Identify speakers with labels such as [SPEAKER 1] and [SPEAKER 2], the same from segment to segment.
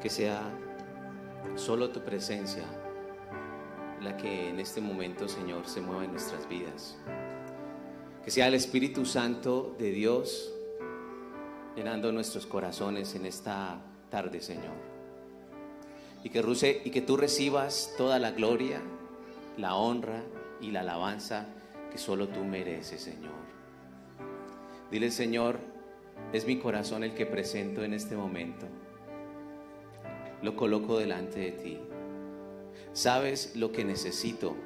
[SPEAKER 1] que sea solo tu presencia la que en este momento, Señor, se mueva en nuestras vidas. Que sea el Espíritu Santo de Dios llenando nuestros corazones en esta tarde, Señor. Y que, y que tú recibas toda la gloria, la honra y la alabanza que solo tú mereces, Señor. Dile, Señor, es mi corazón el que presento en este momento. Lo coloco delante de ti. Sabes lo que necesito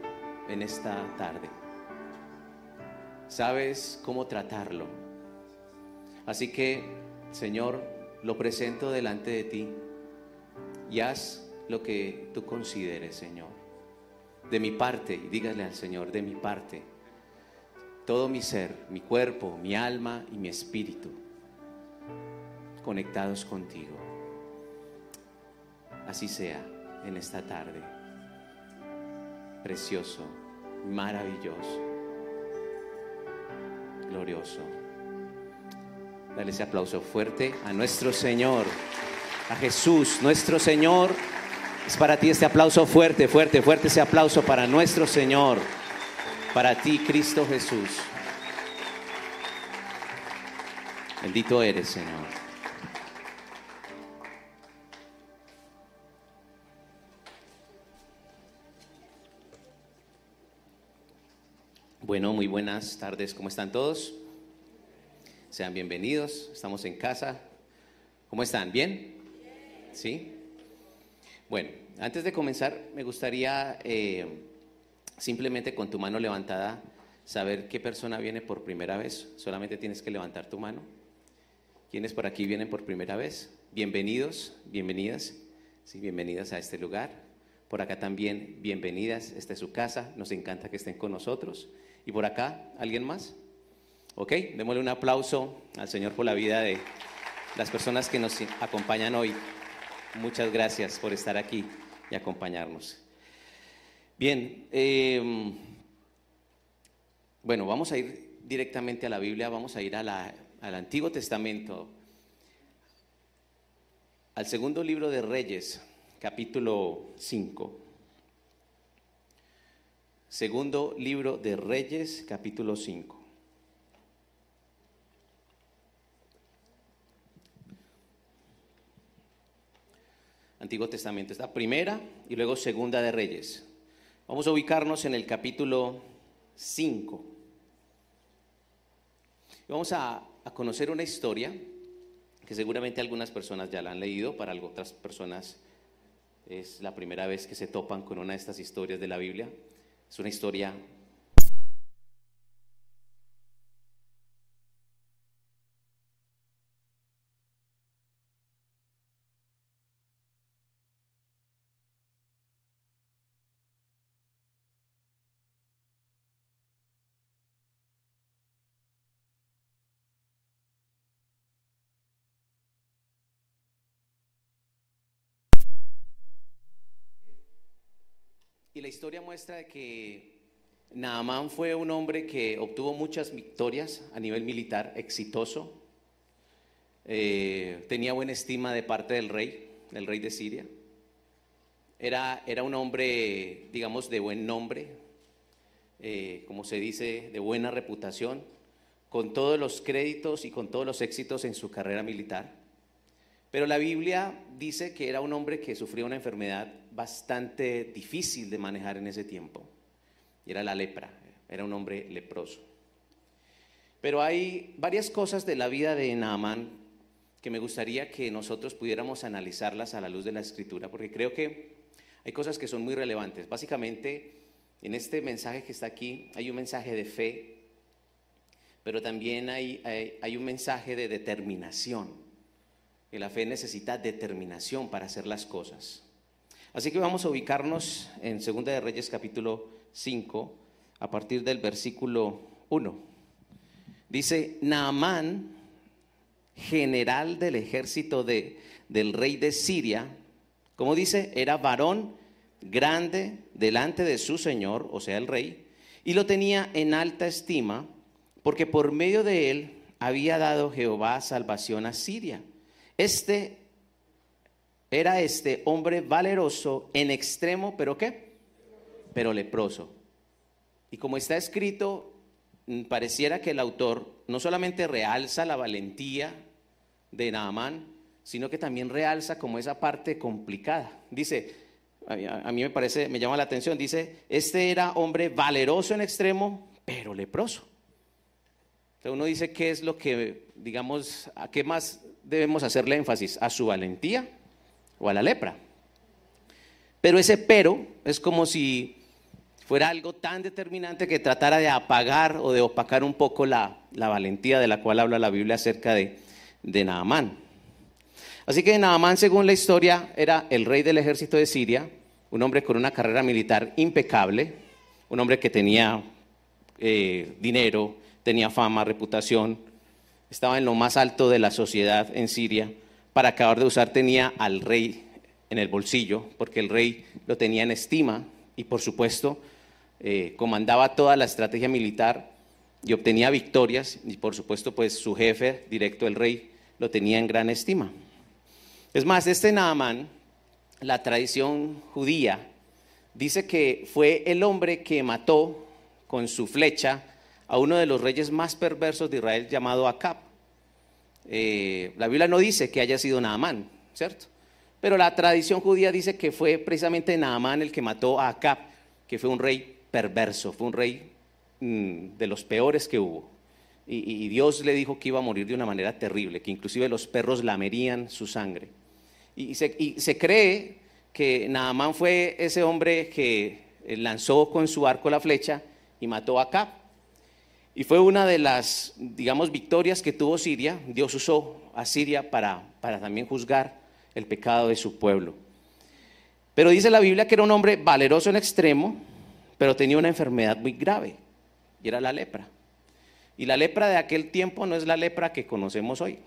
[SPEAKER 1] en esta tarde. Sabes cómo tratarlo. Así que, Señor, lo presento delante de ti y haz lo que tú consideres, Señor. De mi parte, y dígale al Señor, de mi parte, todo mi ser, mi cuerpo, mi alma y mi espíritu, conectados contigo. Así sea en esta tarde. Precioso, maravilloso, glorioso. Dale ese aplauso fuerte a nuestro Señor, a Jesús, nuestro Señor. Es para ti este aplauso fuerte, fuerte, fuerte ese aplauso para nuestro Señor, para ti, Cristo Jesús. Bendito eres, Señor. Bueno, muy buenas tardes, ¿cómo están todos? Sean bienvenidos, estamos en casa. ¿Cómo están? ¿Bien? ¿Sí? Bueno, antes de comenzar, me gustaría eh, simplemente con tu mano levantada saber qué persona viene por primera vez. Solamente tienes que levantar tu mano. ¿Quiénes por aquí vienen por primera vez? Bienvenidos, bienvenidas, sí, bienvenidas a este lugar. Por acá también, bienvenidas, esta es su casa, nos encanta que estén con nosotros. ¿Y por acá? ¿Alguien más? Ok, démosle un aplauso al Señor por la vida de las personas que nos acompañan hoy. Muchas gracias por estar aquí y acompañarnos. Bien, em, bueno, vamos a ir directamente a la Biblia, vamos a ir al Antiguo Testamento, al segundo libro de Reyes, capítulo 5. Segundo libro de Reyes, capítulo 5. Antiguo Testamento, está primera y luego segunda de Reyes. Vamos a ubicarnos en el capítulo 5. Vamos a, a, conocer una historia que seguramente algunas personas ya la han leído, para otras personas es la primera vez que se topan con una de estas historias de la Biblia. Es una historia historia muestra que Naamán fue un hombre que obtuvo muchas victorias a nivel militar, exitoso. Eh, tenía buena estima de parte del rey, del rey de Siria. Era, era un hombre, digamos, de buen nombre, eh, como se dice, de buena reputación, con todos los créditos y con todos los éxitos en su carrera militar. Pero la Biblia dice que era un hombre que sufría una enfermedad bastante difícil de manejar en ese tiempo. Y era la lepra, era un hombre leproso. Pero hay varias cosas de la vida de Naamán que me gustaría que nosotros pudiéramos analizarlas a la luz de la escritura, porque creo que hay cosas que son muy relevantes. Básicamente, en este mensaje que está aquí hay un mensaje de fe, pero también hay, hay un mensaje de determinación que la fe necesita determinación para hacer las cosas. Así que vamos a ubicarnos en 2 de Reyes capítulo 5, a partir del versículo 1. Dice, Naamán, general del ejército de, del rey de Siria, como dice, era varón grande delante de su señor, o sea, el rey, y lo tenía en alta estima, porque por medio de él había dado Jehová salvación a Siria este Era este hombre valeroso en extremo, pero ¿qué? Pero leproso. Y como está escrito, mm, pareciera que el autor no solamente realza la valentía de Naamán, sino que también realza como esa parte complicada. Dice, a mí me parece, me llama la atención, dice, este era hombre valeroso en extremo, pero leproso. Entonces uno dice, ¿qué es lo que, digamos, a qué más debemos hacerle énfasis? ¿A su valentía o a la lepra? Pero ese pero es como si fuera algo tan determinante que tratara de apagar o de opacar un poco la, valentía de la cual habla la Biblia acerca de, de. Así que Naamán, según la historia, era el rey del ejército de Siria, un hombre con una carrera militar impecable, un hombre que tenía eh, dinero, tenía fama, reputación, estaba en lo más alto de la sociedad en Siria. Para acabar de usar tenía al rey en el bolsillo, porque el rey lo tenía en estima y por supuesto eh, comandaba toda la estrategia militar y obtenía victorias y por supuesto pues su jefe directo, el rey, lo tenía en gran estima. Es más, este Naamán, la tradición judía, dice que fue el hombre que mató con su flecha a uno de los reyes más perversos de Israel llamado Acab. Eh, la Biblia no dice que haya sido Naamán, ¿cierto? Pero la tradición judía dice que fue precisamente Naamán el que mató a Acab, que fue un rey perverso, fue un rey mm, de los peores que hubo. Y, Dios le dijo que iba a morir de una manera terrible, que inclusive los perros lamerían su sangre. Y se, cree que Naamán fue ese hombre que eh, lanzó con su arco la flecha y mató a Acab. Y fue una de las, digamos, victorias que tuvo Siria. Dios usó a Siria para, para también juzgar el pecado de su pueblo. Pero dice la Biblia que era un hombre valeroso en extremo, pero tenía una enfermedad muy grave, y era la lepra. Y la lepra de aquel tiempo no es la lepra que conocemos hoy,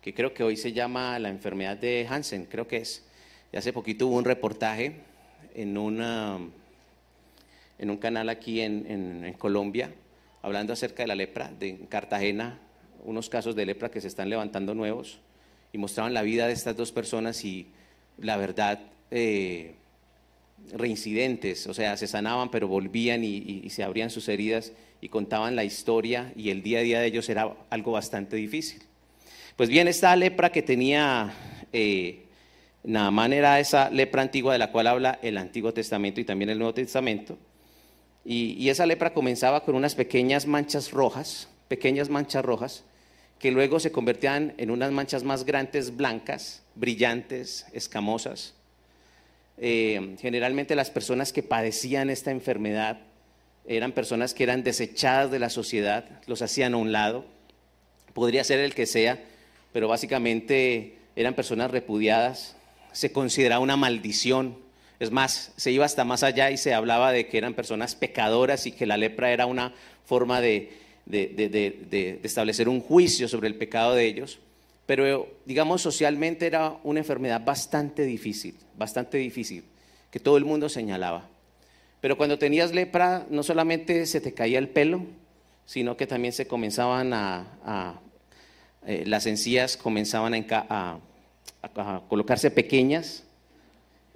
[SPEAKER 1] que creo que hoy se llama la enfermedad de Hansen, creo que es. Y hace poquito hubo un reportaje en, una, en un canal aquí en, Colombia, hablando acerca de la lepra, de Cartagena, unos casos de lepra que se están levantando nuevos, y mostraban la vida de estas dos personas y la verdad... Eh, reincidentes, o sea, se sanaban pero volvían y, se abrían sus heridas y contaban la historia y el día a día de ellos era algo bastante difícil. Pues bien, esta lepra que tenía eh, Naamán era esa lepra antigua de la cual habla el Antiguo Testamento y también el Nuevo Testamento. Y, esa lepra comenzaba con unas pequeñas manchas rojas, pequeñas manchas rojas, que luego se convertían en unas manchas más grandes, blancas, brillantes, escamosas. Eh, generalmente las personas que padecían esta enfermedad eran personas que eran desechadas de la sociedad, los hacían a un lado, podría ser el que sea, pero básicamente eran personas repudiadas, se consideraba una maldición, más, se iba hasta más allá y se hablaba de que eran personas pecadoras y que la lepra era una forma de establecer un juicio sobre el pecado de ellos pero digamos socialmente era una enfermedad bastante difícil, bastante difícil, que todo el mundo señalaba. Pero cuando tenías lepra, no solamente se te caía el pelo, sino que también se comenzaban a, eh, las encías comenzaban a, colocarse pequeñas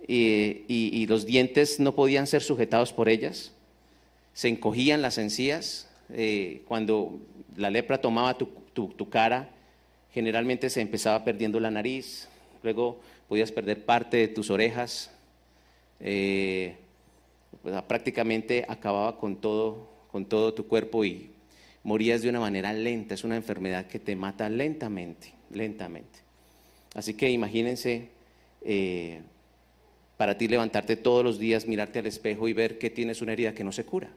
[SPEAKER 1] y, los dientes no podían ser sujetados por ellas, se encogían las encías, eh, cuando la lepra tomaba tu cara, generalmente se empezaba perdiendo la nariz, luego podías perder parte de tus orejas, eh, pues, prácticamente acababa con todo, con todo tu cuerpo y morías de una manera lenta, es una enfermedad que te mata lentamente, lentamente. Así que imagínense eh, para ti levantarte todos los días, mirarte al espejo y ver que tienes una herida que no se cura.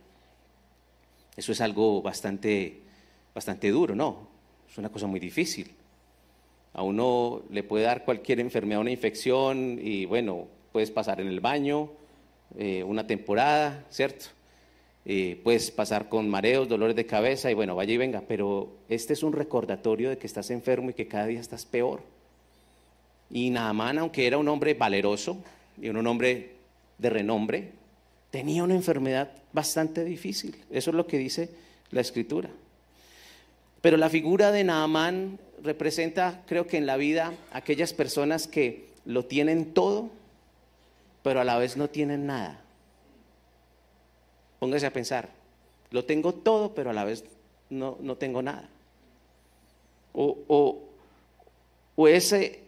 [SPEAKER 1] Eso es algo bastante, bastante duro, ¿no? Es una cosa muy difícil. A uno le puede dar cualquier enfermedad, una infección y bueno, puedes pasar en el baño eh, una temporada, ¿cierto? Eh, puedes pasar con mareos, dolores de cabeza y bueno, vaya y venga, pero este es un recordatorio de que estás enfermo y que cada día estás peor. Y Naamán, aunque era un hombre valeroso y un hombre de renombre, tenía una enfermedad bastante difícil. Eso es lo que dice la escritura. Pero la figura de Naamán representa, creo que en la vida, aquellas personas que lo tienen todo, pero a la vez no tienen nada. Póngase a pensar, lo tengo todo, pero a la vez no, no tengo nada. O, o, o, ese,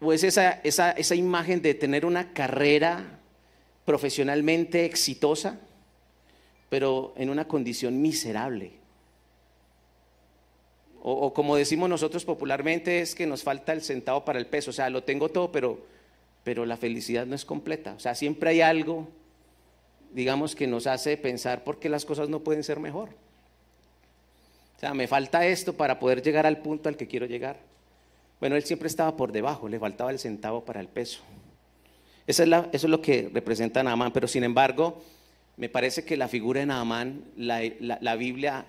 [SPEAKER 1] o es esa, esa, esa imagen de tener una carrera profesionalmente exitosa, pero en una condición miserable. O, como decimos nosotros popularmente, es que nos falta el centavo para el peso. O sea, lo tengo todo, pero, pero la felicidad no es completa. O sea, siempre hay algo, digamos, que nos hace pensar por qué las cosas no pueden ser mejor. O sea, me falta esto para poder llegar al punto al que quiero llegar. Bueno, él siempre estaba por debajo, le faltaba el centavo para el peso. Eso es, lo que representa Naamán, pero sin embargo, me parece que la figura de Naamán, la, la Biblia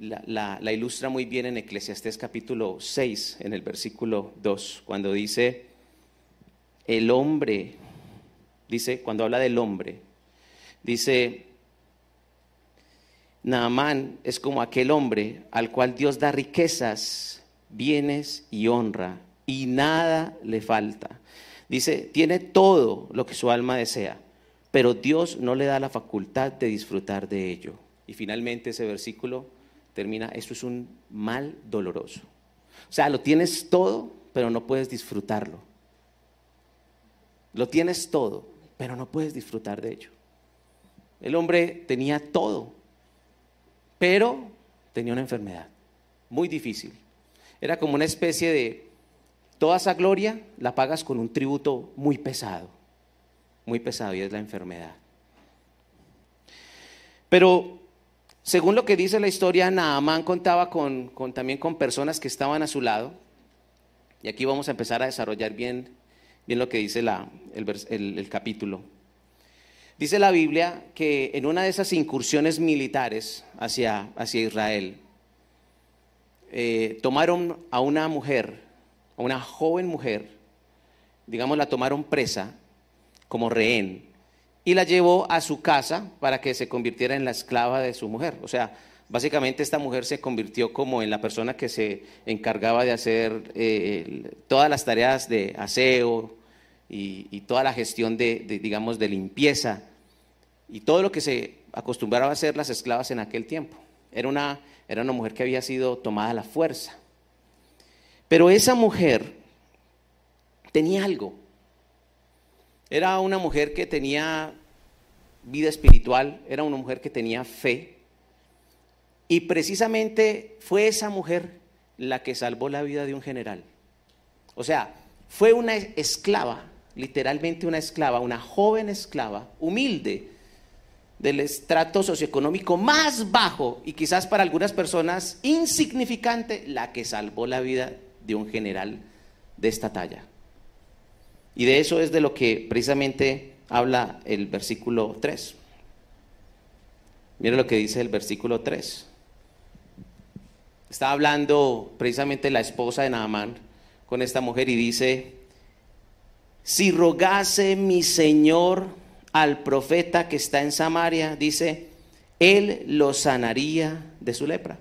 [SPEAKER 1] la, ilustra muy bien en Eclesiastés capítulo 6, en el versículo 2, cuando dice, el hombre, dice, cuando habla del hombre, dice, Naamán es como aquel hombre al cual Dios da riquezas, bienes y honra, y nada le falta. Dice, tiene todo lo que su alma desea, pero Dios no le da la facultad de disfrutar de ello. Y finalmente ese versículo termina, eso es un mal doloroso. O sea, lo tienes todo, pero no puedes disfrutarlo. Lo tienes todo, pero no puedes disfrutar de ello. El hombre tenía todo, pero tenía una enfermedad muy difícil. Era como una especie de, toda esa gloria la pagas con un tributo muy pesado, muy pesado, y es la enfermedad. Pero según lo que dice la historia, Naamán contaba con, también con personas que estaban a su lado. Y aquí vamos a empezar a desarrollar bien, bien lo que dice el, capítulo. Dice la Biblia que en una de esas incursiones militares hacia, hacia Israel, eh, tomaron a una mujer, a una joven mujer, digamos, la tomaron presa como rehén y la llevó a su casa para que se convirtiera en la esclava de su mujer. O sea, básicamente esta mujer se convirtió como en la persona que se encargaba de hacer eh, todas las tareas de aseo y, toda la gestión de, digamos, de limpieza y todo lo que se acostumbraba a hacer las esclavas en aquel tiempo. Era una, era una mujer que había sido tomada a la fuerza. Pero esa mujer tenía algo. Era una mujer que tenía vida espiritual, era una mujer que tenía fe. Y precisamente fue esa mujer la que salvó la vida de un general. O sea, fue una esclava, literalmente una esclava, una joven esclava, humilde, del estrato socioeconómico más bajo y quizás para algunas personas insignificante, la que salvó la vida de un general de esta talla. Y de eso es de lo que precisamente habla el versículo 3. Mira lo que dice el versículo 3. Está hablando precisamente la esposa de Naamán con esta mujer y dice, si rogase mi Señor al profeta que está en Samaria, dice, él lo sanaría de su lepra.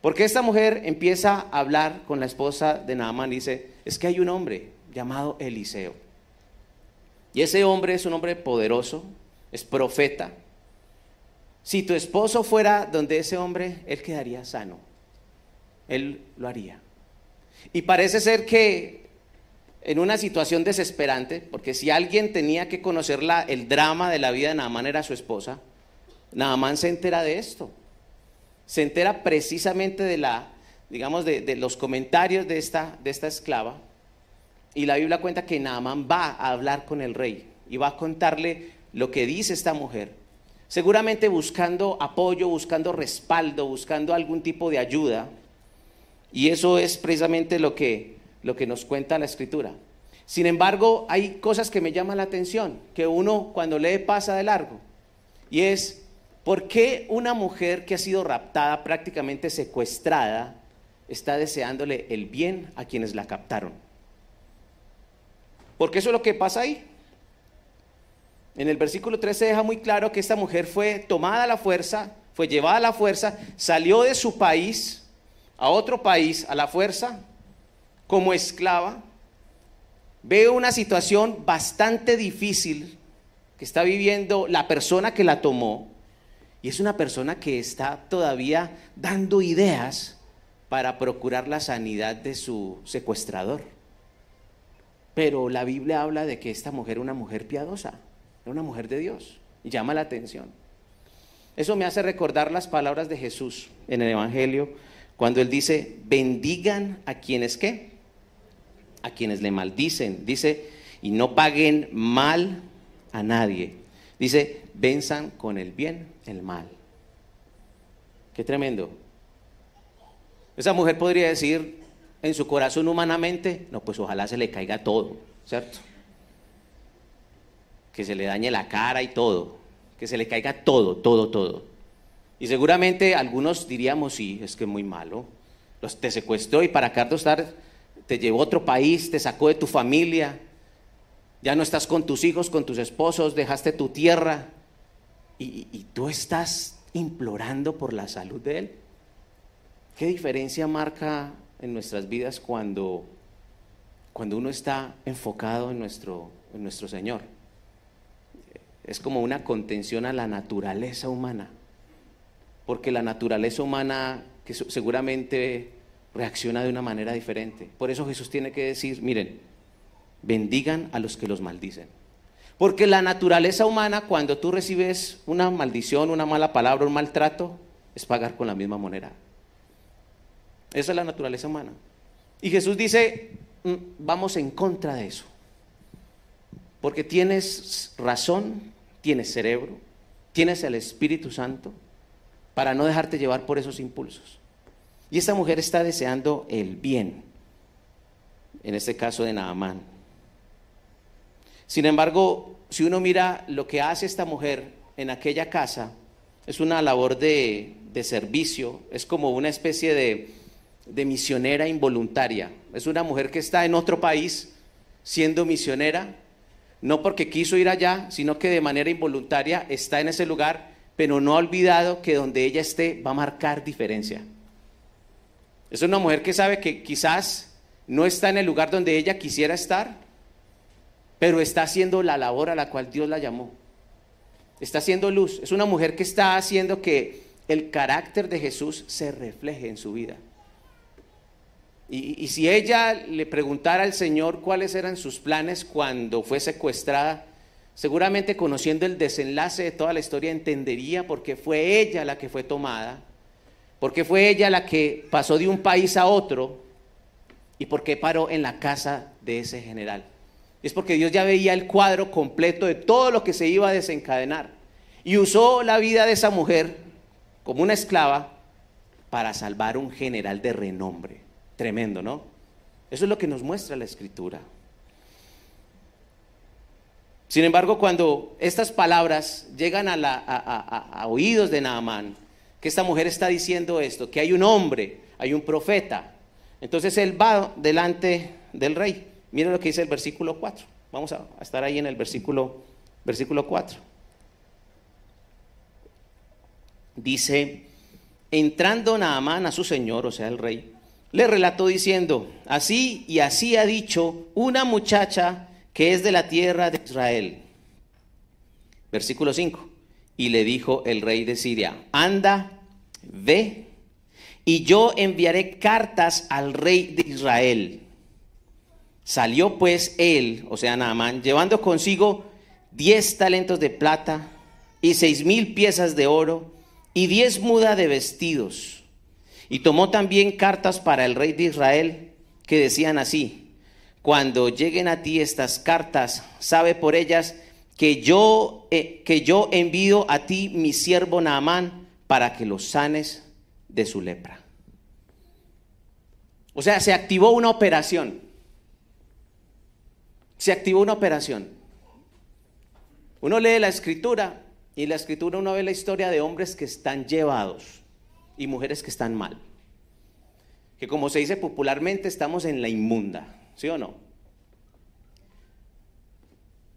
[SPEAKER 1] Porque esta mujer empieza a hablar con la esposa de Naamán y dice, es que hay un hombre llamado Eliseo. Y ese hombre es un hombre poderoso, es profeta. Si tu esposo fuera donde ese hombre, él quedaría sano. Él lo haría. Y parece ser que en una situación desesperante, porque si alguien tenía que conocer el drama de la vida de Naamán era su esposa, Naamán se entera de esto. Se entera precisamente de la, digamos, de, los comentarios de esta, de esta esclava y la Biblia cuenta que Naamán va a hablar con el rey y va a contarle lo que dice esta mujer. Seguramente buscando apoyo, buscando respaldo, buscando algún tipo de ayuda. Y eso es precisamente lo que, lo que nos cuenta la escritura. Sin embargo, hay cosas que me llaman la atención, que uno cuando lee pasa de largo. Y es, ¿por qué una mujer que ha sido raptada, prácticamente secuestrada, está deseándole el bien a quienes la captaron? Porque eso es lo que pasa ahí. En el versículo 13 se deja muy claro que esta mujer fue tomada a la fuerza, fue llevada a la fuerza, salió de su país a otro país a la fuerza como esclava, ve una situación bastante difícil que está viviendo la persona que la tomó y es una persona que está todavía dando ideas para procurar la sanidad de su secuestrador. Pero la Biblia habla de que esta mujer era una mujer piadosa, era una mujer de Dios, y llama la atención. Eso me hace recordar las palabras de Jesús en el Evangelio, cuando él dice, bendigan a quienes qué, a quienes le maldicen, dice, y no paguen mal a nadie. Dice, venzan con el bien el mal. Qué tremendo. Esa mujer podría decir en su corazón humanamente, no, pues ojalá se le caiga todo, ¿cierto? Que se le dañe la cara y todo, que se le caiga todo, todo, todo. Y seguramente algunos diríamos, sí, es que es muy malo. Los, te secuestró y para Carlos estar, te llevó a otro país, te sacó de tu familia, ya no estás con tus hijos, con tus esposos, dejaste tu tierra y, y tú estás implorando por la salud de él. ¿Qué diferencia marca en nuestras vidas cuando, cuando uno está enfocado en nuestro, en nuestro Señor? Es como una contención a la naturaleza humana, porque la naturaleza humana que seguramente reacciona de una manera diferente. Por eso Jesús tiene que decir, miren, bendigan a los que los maldicen. Porque la naturaleza humana, cuando tú recibes una maldición, una mala palabra, un maltrato, es pagar con la misma moneda. Esa es la naturaleza humana. Y Jesús dice, mm, vamos en contra de eso. Porque tienes razón, tienes cerebro, tienes el Espíritu Santo para no dejarte llevar por esos impulsos. Y esta mujer está deseando el bien, en este caso de Naamán. Sin embargo, si uno mira lo que hace esta mujer en aquella casa, es una labor de, de servicio, es como una especie de, de misionera involuntaria. Es una mujer que está en otro país siendo misionera, no porque quiso ir allá, sino que de manera involuntaria está en ese lugar, pero no ha olvidado que donde ella esté va a marcar diferencia. Es una mujer que sabe que quizás no está en el lugar donde ella quisiera estar, pero está haciendo la labor a la cual Dios la llamó. Está haciendo luz. Es una mujer que está haciendo que el carácter de Jesús se refleje en su vida. Y, si ella le preguntara al Señor cuáles eran sus planes cuando fue secuestrada, seguramente conociendo el desenlace de toda la historia entendería por qué fue ella la que fue tomada, por qué fue ella la que pasó de un país a otro y por qué paró en la casa de ese general. Es porque Dios ya veía el cuadro completo de todo lo que se iba a desencadenar y usó la vida de esa mujer como una esclava para salvar un general de renombre. Tremendo, ¿no? Eso es lo que nos muestra la escritura. Sin embargo, cuando estas palabras llegan a, oídos de Naamán, que esta mujer está diciendo esto, que hay un hombre, hay un profeta, entonces él va delante del rey. Miren lo que dice el versículo 4. Vamos a, estar ahí en el versículo, versículo 4. Dice, entrando Naamán a su señor, o sea, el rey, le relató diciendo, así y así ha dicho una muchacha que es de la tierra de Israel. Versículo 5. Y le dijo el rey de Siria, anda, ve, y yo enviaré cartas al rey de Israel. Salió pues él, o sea, Naamán, llevando consigo diez talentos de plata y seis mil piezas de oro y diez mudas de vestidos y tomó también cartas para el rey de Israel que decían así, cuando lleguen a ti estas cartas, sabe por ellas que yo, eh, que yo envío a ti mi siervo Naamán para que los sanes de su lepra. O sea, se activó una operación. Se activó una operación. Uno lee la escritura y en la escritura uno ve la historia de hombres que están llevados y mujeres que están mal. Que como se dice popularmente, estamos en la inmunda, ¿sí o no?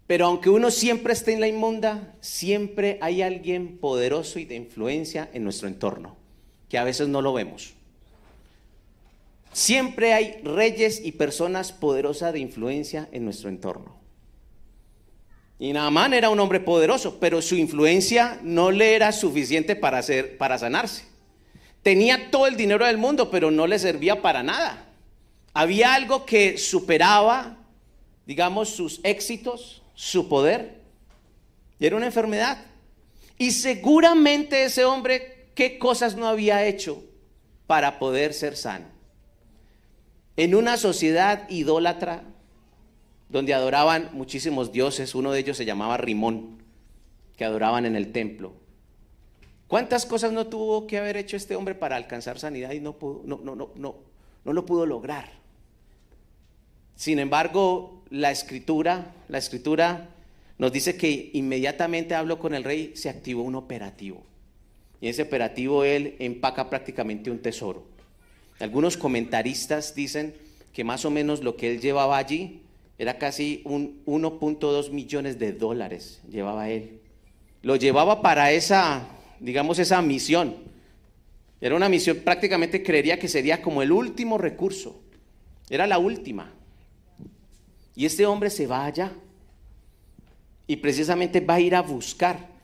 [SPEAKER 1] Pero aunque uno siempre esté en la inmunda, siempre hay alguien poderoso y de influencia en nuestro entorno, que a veces no lo vemos. Siempre hay reyes y personas poderosas de influencia en nuestro entorno. Y Naamán era un hombre poderoso, pero su influencia no le era suficiente para, hacer, para sanarse. Tenía todo el dinero del mundo, pero no le servía para nada. Había algo que superaba, digamos, sus éxitos, su poder. Era una enfermedad. Y seguramente ese hombre, ¿qué cosas no había hecho para poder ser sano? En una sociedad idólatra, donde adoraban muchísimos dioses, uno de ellos se llamaba Rimón, que adoraban en el templo. ¿Cuántas cosas no tuvo que haber hecho este hombre para alcanzar sanidad y no, pudo, no, no, no, no, no lo pudo lograr? Sin embargo, la escritura, la escritura nos dice que inmediatamente habló con el rey, se activó un operativo. Y ese operativo él empaca prácticamente un tesoro. Algunos comentaristas dicen que más o menos lo que él llevaba allí era casi un 1.2 millones de dólares llevaba él. Lo llevaba para esa, digamos, esa misión. Era una misión, prácticamente creería que sería como el último recurso. Era la última. Y este hombre se va allá. Y precisamente va a ir a buscar.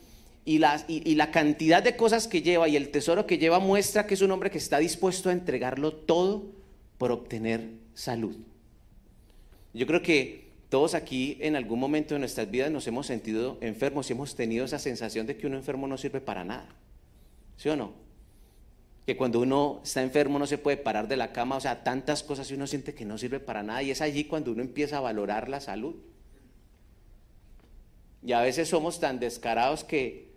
[SPEAKER 1] Y la, y la cantidad de cosas que lleva y el tesoro que lleva muestra que es un hombre que está dispuesto a entregarlo todo por obtener salud. Yo creo que todos aquí en algún momento de nuestras vidas nos hemos sentido enfermos y hemos tenido esa sensación de que uno enfermo no sirve para nada. ¿Sí o no? Que cuando uno está enfermo no se puede parar de la cama, o sea, tantas cosas y uno siente que no sirve para nada y es allí cuando uno empieza a valorar la salud. Y a veces somos tan descarados que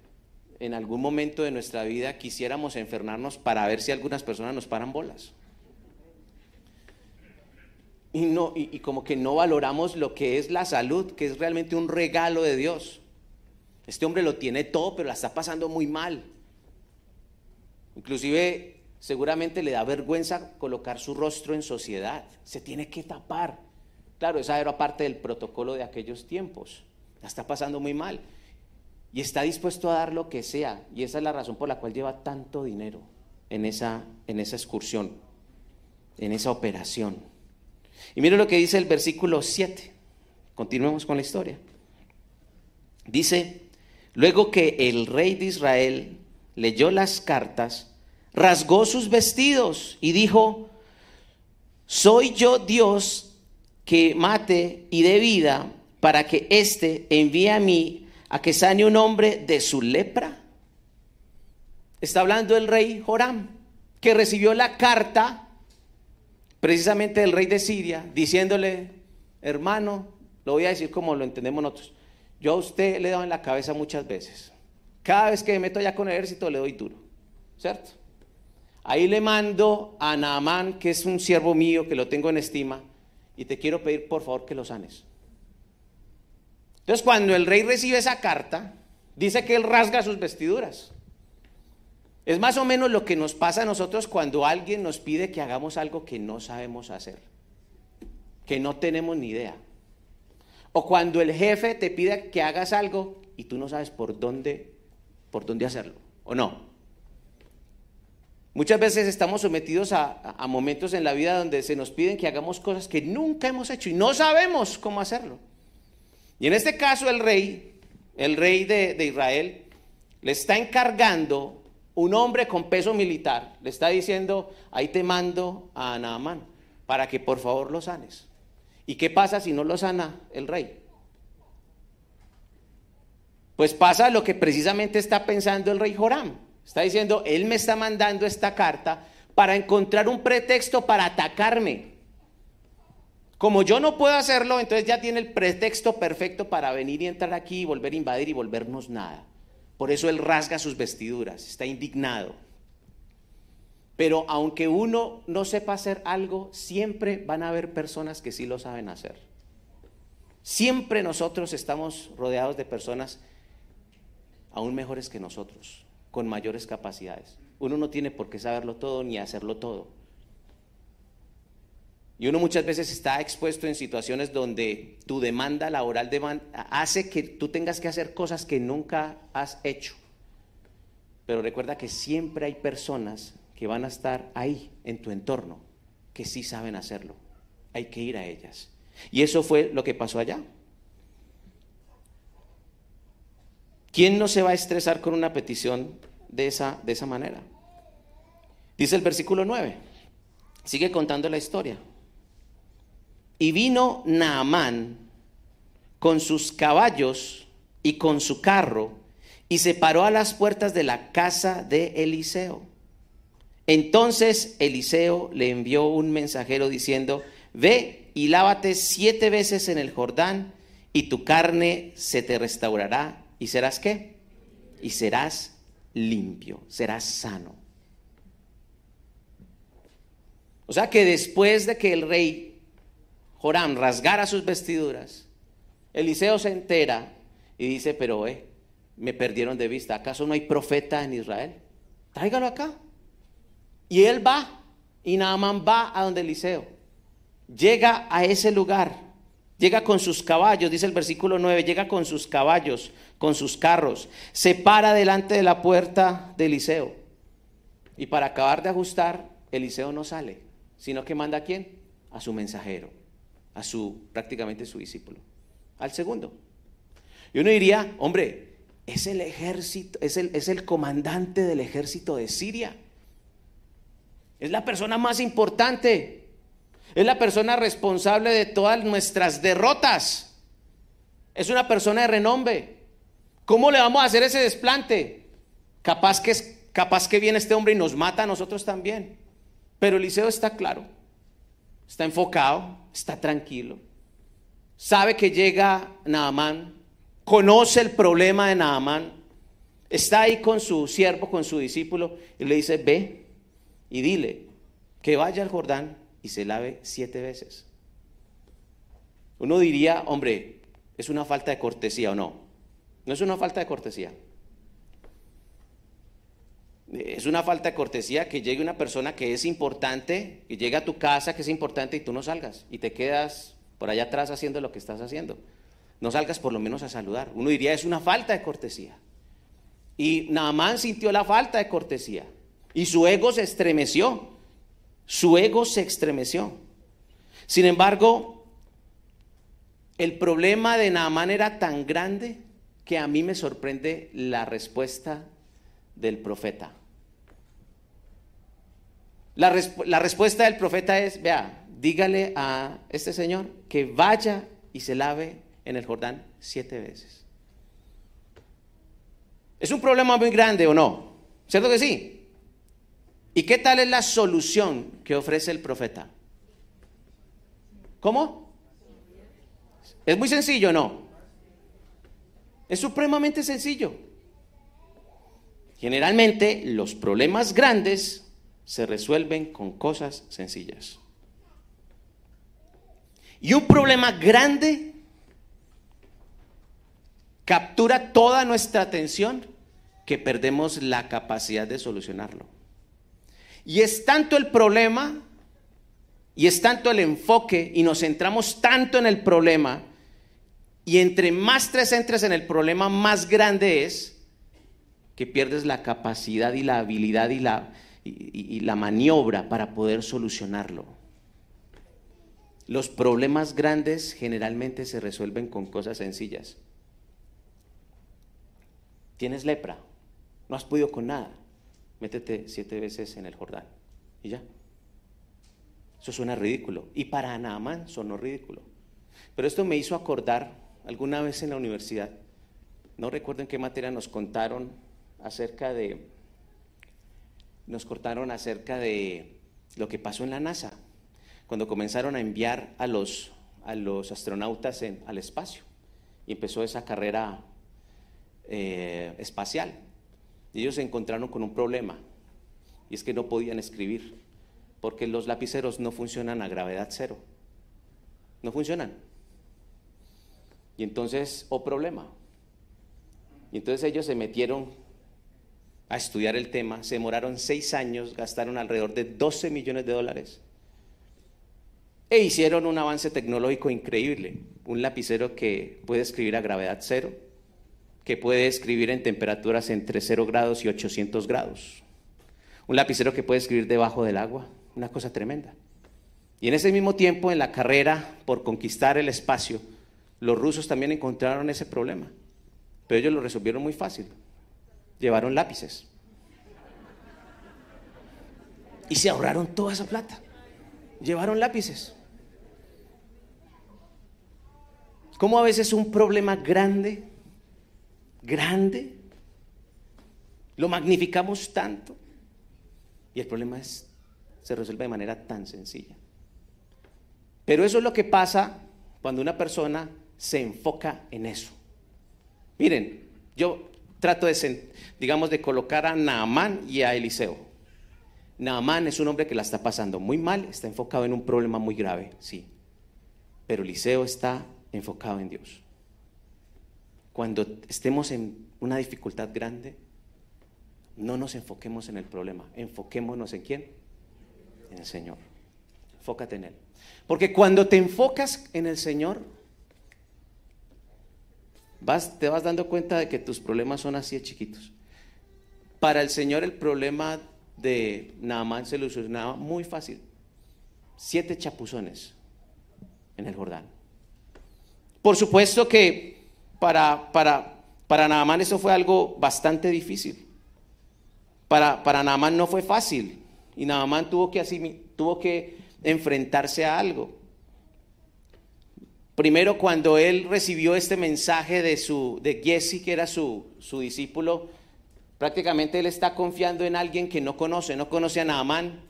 [SPEAKER 1] en algún momento de nuestra vida quisiéramos enfermarnos para ver si algunas personas nos paran bolas y, no, y, como que no valoramos lo que es la salud, que es realmente un regalo de Dios. Este hombre lo tiene todo, pero la está pasando muy mal. Inclusive seguramente le da vergüenza colocar su rostro en sociedad. Se tiene que tapar. Claro, esa era parte del protocolo de aquellos tiempos. La está pasando muy mal. Y está dispuesto a dar lo que sea. Y esa es la razón por la cual lleva tanto dinero en esa, en esa excursión, en esa operación. Y mire lo que dice el versículo 7. Continuemos con la historia. Dice, luego que el rey de Israel leyó las cartas, rasgó sus vestidos y dijo, soy yo Dios que mate y dé vida para que éste envíe a mí a que sane un hombre de su lepra. Está hablando el rey Joram, que recibió la carta precisamente el rey de Siria, diciéndole, hermano, lo voy a decir como lo entendemos nosotros, yo a usted le he dado en la cabeza muchas veces. Cada vez que me meto allá con el ejército le doy duro, ¿cierto? Ahí le mando a Naamán, que es un siervo mío, que lo tengo en estima, y te quiero pedir por favor que lo sanes. Entonces cuando el rey recibe esa carta, dice que él rasga sus vestiduras. Es más o menos lo que nos pasa a nosotros cuando alguien nos pide que hagamos algo que no sabemos hacer, que no tenemos ni idea. O cuando el jefe te pide que hagas algo y tú no sabes por dónde, por dónde hacerlo, ¿o no? Muchas veces estamos sometidos a, momentos en la vida donde se nos piden que hagamos cosas que nunca hemos hecho y no sabemos cómo hacerlo. Y en este caso el rey, el rey de, de Israel, le está encargando un hombre con peso militar le está diciendo, ahí te mando a Naamán para que por favor lo sanes. ¿Y qué pasa si no lo sana el rey? Pues pasa lo que precisamente está pensando el rey Joram. Está diciendo, él me está mandando esta carta para encontrar un pretexto para atacarme. Como yo no puedo hacerlo, entonces ya tiene el pretexto perfecto para venir y entrar aquí y volver a invadir y volvernos nada. Por eso él rasga sus vestiduras, está indignado. Pero aunque uno no sepa hacer algo, siempre van a haber personas que sí lo saben hacer. Siempre nosotros estamos rodeados de personas aún mejores que nosotros, con mayores capacidades. Uno no tiene por qué saberlo todo ni hacerlo todo. Y uno muchas veces está expuesto en situaciones donde tu demanda laboral hace que tú tengas que hacer cosas que nunca has hecho. Pero recuerda que siempre hay personas que van a estar ahí, en tu entorno, que sí saben hacerlo. Hay que ir a ellas. Y eso fue lo que pasó allá. ¿Quién no se va a estresar con una petición de esa, de esa manera? Dice el versículo 9. Sigue contando la historia. Y vino Naamán con sus caballos y con su carro y se paró a las puertas de la casa de Eliseo. Entonces Eliseo le envió un mensajero diciendo, ve y lávate siete veces en el Jordán y tu carne se te restaurará y serás qué? Y serás limpio, serás sano. O sea que después de que el rey Joram rasgara sus vestiduras, Eliseo se entera y dice, pero eh, me perdieron de vista, ¿acaso no hay profeta en Israel? Tráigalo acá. Y él va, y Naaman va a donde Eliseo. Llega a ese lugar, llega con sus caballos, dice el versículo 9, llega con sus caballos, con sus carros, se para delante de la puerta de Eliseo. Y para acabar de ajustar, Eliseo no sale, sino que manda a quién? A su mensajero, a su prácticamente su discípulo, al segundo. Y uno diría, hombre, es el ejército, es el, es el comandante del ejército de Siria. Es la persona más importante. Es la persona responsable de todas nuestras derrotas. Es una persona de renombre. ¿Cómo le vamos a hacer ese desplante? Capaz que, es, capaz que viene este hombre y nos mata a nosotros también. Pero Eliseo está claro, está enfocado, está tranquilo. Sabe que llega Naamán, conoce el problema de Naamán, está ahí con su siervo, con su discípulo, y le dice, ve y dile que vaya al Jordán y se lave siete veces. Uno diría, hombre, es una falta de cortesía o no. No es una falta de cortesía. Es una falta de cortesía que llegue una persona que es importante, que llegue a tu casa, que es importante y tú no salgas y te quedas por allá atrás haciendo lo que estás haciendo. No salgas por lo menos a saludar. Uno diría, es una falta de cortesía. Y Naamán sintió la falta de cortesía y su ego se estremeció. Su ego se estremeció. Sin embargo, el problema de Naamán era tan grande que a mí me sorprende la respuesta del profeta. La, la, respuesta del profeta es, vea, dígale a este señor que vaya y se lave en el Jordán siete veces. ¿Es un problema muy grande o no? ¿Cierto que sí? ¿Y qué tal es la solución que ofrece el profeta? ¿Cómo? ¿Es muy sencillo no? Es supremamente sencillo. Generalmente los problemas grandes se resuelven con cosas sencillas. Y un problema grande captura toda nuestra atención que perdemos la capacidad de solucionarlo. Y es tanto el problema y es tanto el enfoque y nos centramos tanto en el problema y entre más te centres en el problema, más grande es que pierdes la capacidad y la habilidad y la, y, la maniobra para poder solucionarlo. Los problemas grandes generalmente se resuelven con cosas sencillas. Tienes lepra, no has podido con nada, métete siete veces en el Jordán y ya. Eso suena ridículo. Y para Naamán sonó ridículo. Pero esto me hizo acordar alguna vez en la universidad, no recuerdo en qué materia nos contaron acerca de, nos cortaron acerca de lo que pasó en la NASA, cuando comenzaron a enviar a los, a los astronautas al espacio y empezó esa carrera eh, espacial. Y ellos se encontraron con un problema, y es que no podían escribir, porque los lapiceros no funcionan a gravedad cero. No funcionan. Y entonces, o oh problema. Y entonces ellos se metieron a estudiar el tema, se demoraron seis años, gastaron alrededor de 12 millones de dólares e hicieron un avance tecnológico increíble. Un lapicero que puede escribir a gravedad cero, que puede escribir en temperaturas entre 0 grados y 800 grados. Un lapicero que puede escribir debajo del agua, una cosa tremenda. Y en ese mismo tiempo, en la carrera por conquistar el espacio, los rusos también encontraron ese problema. Pero ellos lo resolvieron muy fácil. Llevaron lápices. Y se ahorraron toda esa plata. Llevaron lápices. ¿Cómo a veces un problema grande, grande, lo magnificamos tanto y el problema es, se resuelve de manera tan sencilla? Pero eso es lo que pasa cuando una persona se enfoca en eso. Miren, yo trato de, digamos, de colocar a Naamán y a Eliseo. Naamán es un hombre que la está pasando muy mal, está enfocado en un problema muy grave, sí. Pero Eliseo está enfocado en Dios. Cuando estemos en una dificultad grande, no nos enfoquemos en el problema, enfoquémonos en quién? En el Señor. Enfócate en Él. Porque cuando te enfocas en el Señor, vas, te vas dando cuenta de que tus problemas son así de chiquitos. Para el Señor el problema de Naamán se solucionaba muy fácil. Siete chapuzones en el Jordán. Por supuesto que para, para, para Naamán eso fue algo bastante difícil. Para, para Naamán no fue fácil. Y Naamán tuvo que, así, tuvo que enfrentarse a algo. Primero, cuando él recibió este mensaje de, su, de Jesse, que era su, su discípulo, prácticamente él está confiando en alguien que no conoce, no conoce a Naamán,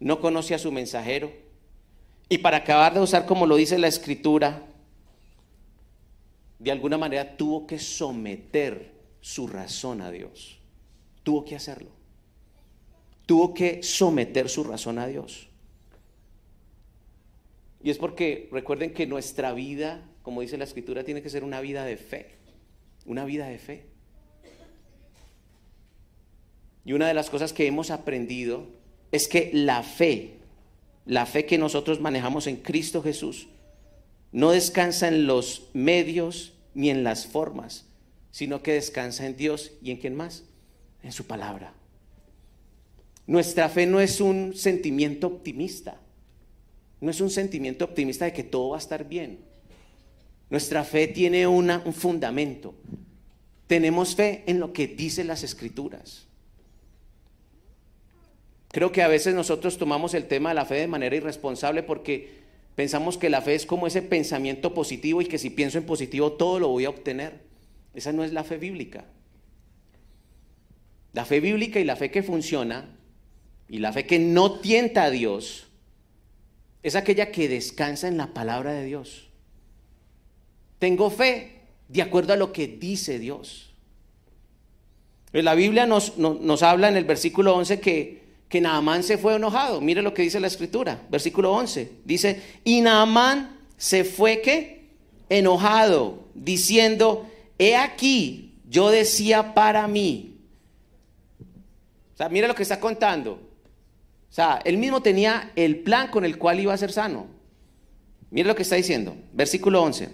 [SPEAKER 1] no conoce a su mensajero. Y para acabar de usar como lo dice la escritura, de alguna manera tuvo que someter su razón a Dios. Tuvo que hacerlo. Tuvo que someter su razón a Dios. Y es porque recuerden que nuestra vida, como dice la escritura, tiene que ser una vida de fe. Una vida de fe. Y una de las cosas que hemos aprendido es que la fe, la fe que nosotros manejamos en Cristo Jesús, no descansa en los medios ni en las formas, sino que descansa en Dios y en quién más, en su palabra. Nuestra fe no es un sentimiento optimista. No es un sentimiento optimista de que todo va a estar bien. Nuestra fe tiene un fundamento. Tenemos fe en lo que dicen las escrituras. Creo que a veces nosotros tomamos el tema de la fe de manera irresponsable porque pensamos que la fe es como ese pensamiento positivo y que si pienso en positivo todo lo voy a obtener. Esa no es la fe bíblica. La fe bíblica y la fe que funciona y la fe que no tienta a Dios es aquella que descansa en la palabra de Dios. Tengo fe de acuerdo a lo que dice Dios. La Biblia nos, nos, habla en el versículo 11 que, que Naamán se fue enojado. Mire lo que dice la escritura. Versículo 11. Dice, y Naamán se fue que enojado, diciendo, he aquí, yo decía para mí. O sea, mire lo que está contando. O sea, él mismo tenía el plan con el cual iba a ser sano. Mire lo que está diciendo, versículo 11.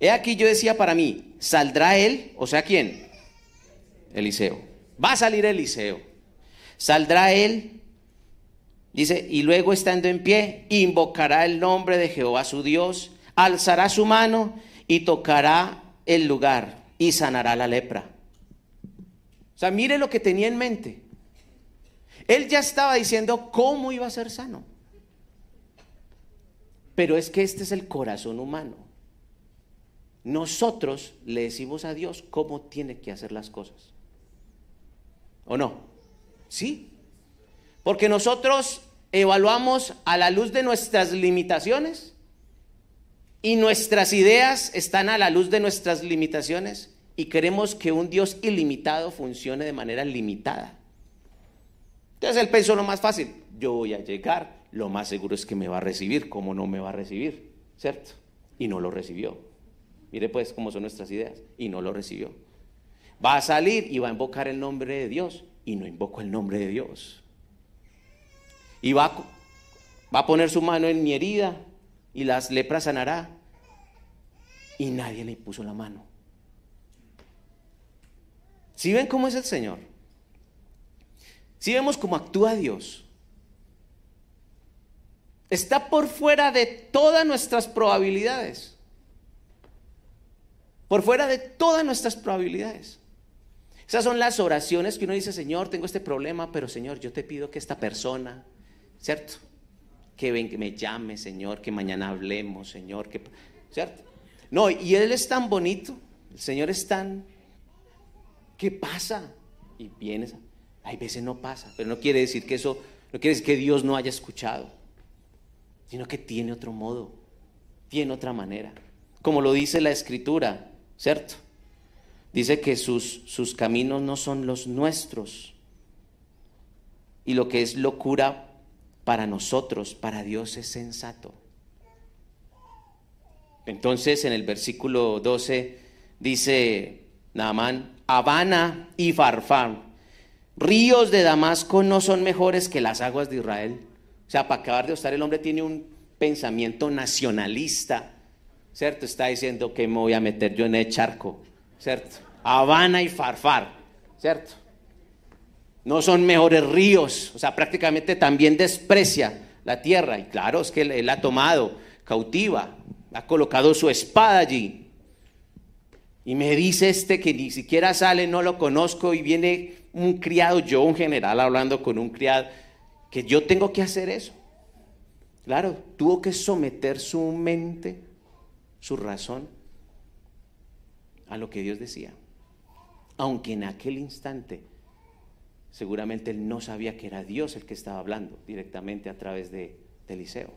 [SPEAKER 1] He aquí yo decía para mí, ¿saldrá él? O sea, ¿quién? Eliseo. Va a salir Eliseo. ¿Saldrá él? Dice, y luego estando en pie, invocará el nombre de Jehová su Dios, alzará su mano y tocará el lugar y sanará la lepra. O sea, mire lo que tenía en mente. Él ya estaba diciendo cómo iba a ser sano. Pero es que este es el corazón humano. Nosotros le decimos a Dios cómo tiene que hacer las cosas. ¿O no? Sí. Porque nosotros evaluamos a la luz de nuestras limitaciones y nuestras ideas están a la luz de nuestras limitaciones y queremos que un Dios ilimitado funcione de manera limitada. Entonces él pensó lo más fácil, yo voy a llegar, lo más seguro es que me va a recibir, como no me va a recibir, ¿cierto? Y no lo recibió. Mire pues cómo son nuestras ideas, y no lo recibió. Va a salir y va a invocar el nombre de Dios, y no invocó el nombre de Dios. Y va, va a poner su mano en mi herida, y las lepras sanará, y nadie le puso la mano. ¿Sí ven cómo es el Señor? Si vemos cómo actúa Dios, Está por fuera de todas nuestras probabilidades. Por fuera de todas nuestras probabilidades. Esas son las oraciones que uno dice, Señor, tengo este problema, pero Señor, yo te pido que esta persona, ¿cierto? Que, ven, que me llame, Señor, que mañana hablemos, Señor, que, ¿cierto? No, y Él es tan bonito, el Señor es tan, ¿qué pasa? Y vienes, hay veces no pasa, pero no quiere decir que eso, no quiere decir que Dios no haya escuchado, sino que tiene otro modo, tiene otra manera, como lo dice la Escritura, ¿cierto? Dice que sus, sus caminos no son los nuestros. Y lo que es locura para nosotros, para Dios es sensato. Entonces en el versículo 12 dice Naamán, Habana y Farfán, ríos de Damasco no son mejores que las aguas de Israel. O sea, para acabar de estar el hombre tiene un pensamiento nacionalista, ¿cierto? Está diciendo que me voy a meter yo en el charco. ¿Cierto? Habana y Farfar, ¿cierto? No son mejores ríos, o sea, prácticamente también desprecia la tierra. Y claro, es que él, ha tomado cautiva, ha colocado su espada allí. Y me dice este que ni siquiera sale, no lo conozco, y viene un criado, yo un general hablando con un criado, que yo tengo que hacer eso. Claro, tuvo que someter su mente, su razón, a lo que Dios decía. Aunque en aquel instante seguramente él no sabía que era Dios el que estaba hablando directamente a través de, Eliseo.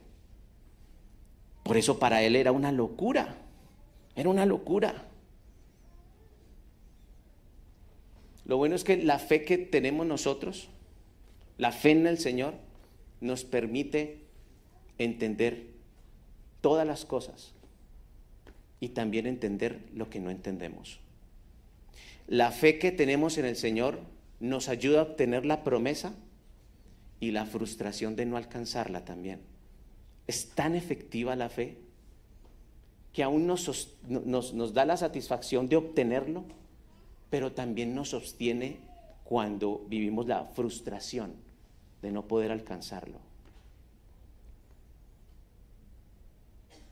[SPEAKER 1] Por eso para él era una locura, era una locura. Lo bueno es que la fe que tenemos nosotros, la fe en el Señor, nos permite entender todas las cosas y también entender lo que no entendemos. La fe que tenemos en el Señor nos ayuda a obtener la promesa y la frustración de no alcanzarla también. Es tan efectiva la fe que aún nos, nos, da la satisfacción de obtenerlo, pero también nos sostiene cuando vivimos la frustración de no poder alcanzarlo.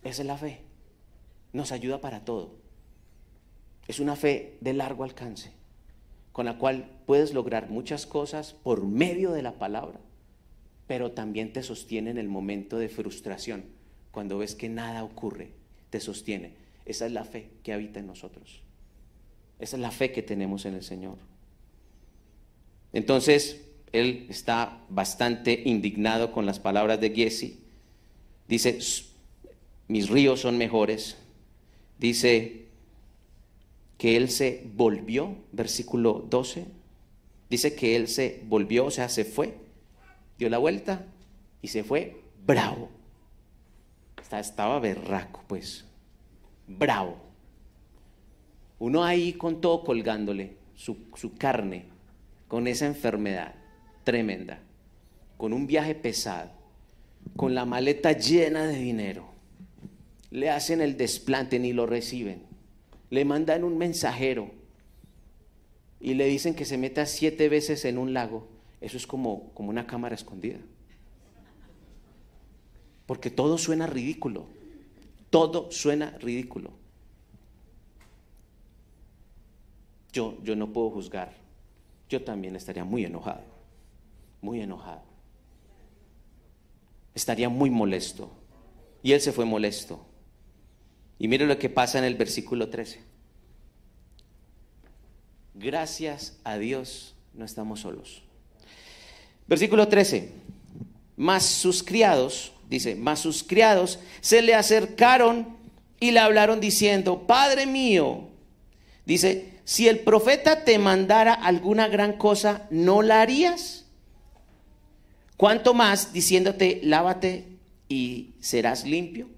[SPEAKER 1] Esa es la fe nos ayuda para todo. Es una fe de largo alcance, con la cual puedes lograr muchas cosas por medio de la palabra, pero también te sostiene en el momento de frustración, cuando ves que nada ocurre, te sostiene. Esa es la fe que habita en nosotros. Esa es la fe que tenemos en el Señor. Entonces, él está bastante indignado con las palabras de Giesi. Dice, mis ríos son mejores, dice que él se volvió, versículo 12, dice que él se volvió, o sea, se fue, dio la vuelta y se fue bravo. Estaba berraco, pues, bravo. Uno ahí con todo colgándole, su, su carne, con esa enfermedad tremenda, con un viaje pesado, con la maleta llena de dinero le hacen el desplante ni lo reciben. Le mandan un mensajero y le dicen que se meta siete veces en un lago. Eso es como, como una cámara escondida. Porque todo suena ridículo. Todo suena ridículo. Yo, yo no puedo juzgar. Yo también estaría muy enojado. Muy enojado. Estaría muy molesto. Y él se fue molesto. Y mire lo que pasa en el versículo 13. Gracias a Dios no estamos solos. Versículo 13. Mas sus criados, dice, mas sus criados se le acercaron y le hablaron diciendo, Padre mío, dice, si el profeta te mandara alguna gran cosa, ¿no la harías? ¿Cuánto más diciéndote, lávate y serás limpio?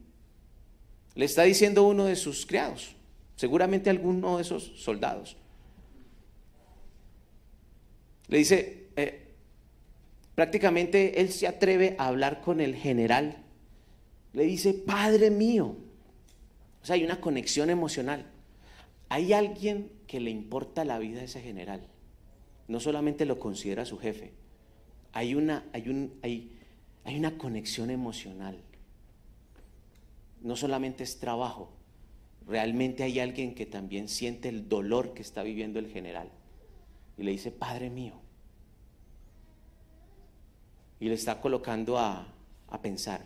[SPEAKER 1] Le está diciendo uno de sus criados, seguramente alguno de esos soldados. Le dice, eh, prácticamente él se atreve a hablar con el general. Le dice, Padre mío. O sea, hay una conexión emocional. Hay alguien que le importa la vida de ese general. No solamente lo considera su jefe. Hay una, hay un, hay, Hay una conexión emocional. No solamente es trabajo, realmente hay alguien que también siente el dolor que está viviendo el general. Y le dice, Padre mío. Y le está colocando a, a pensar,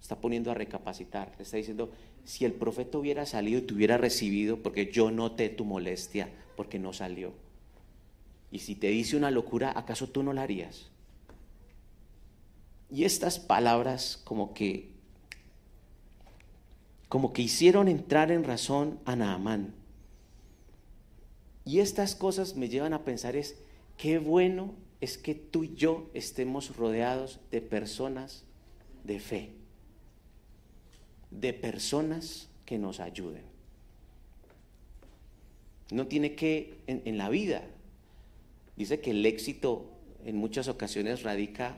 [SPEAKER 1] está poniendo a recapacitar, le está diciendo, si el profeta hubiera salido y te hubiera recibido, porque yo noté tu molestia, porque no salió. Y si te dice una locura, ¿acaso tú no la harías? Y estas palabras como que como que hicieron entrar en razón a Naamán. Y estas cosas me llevan a pensar es qué bueno es que tú y yo estemos rodeados de personas de fe, de personas que nos ayuden. No tiene que, en, en la vida, dice que el éxito en muchas ocasiones radica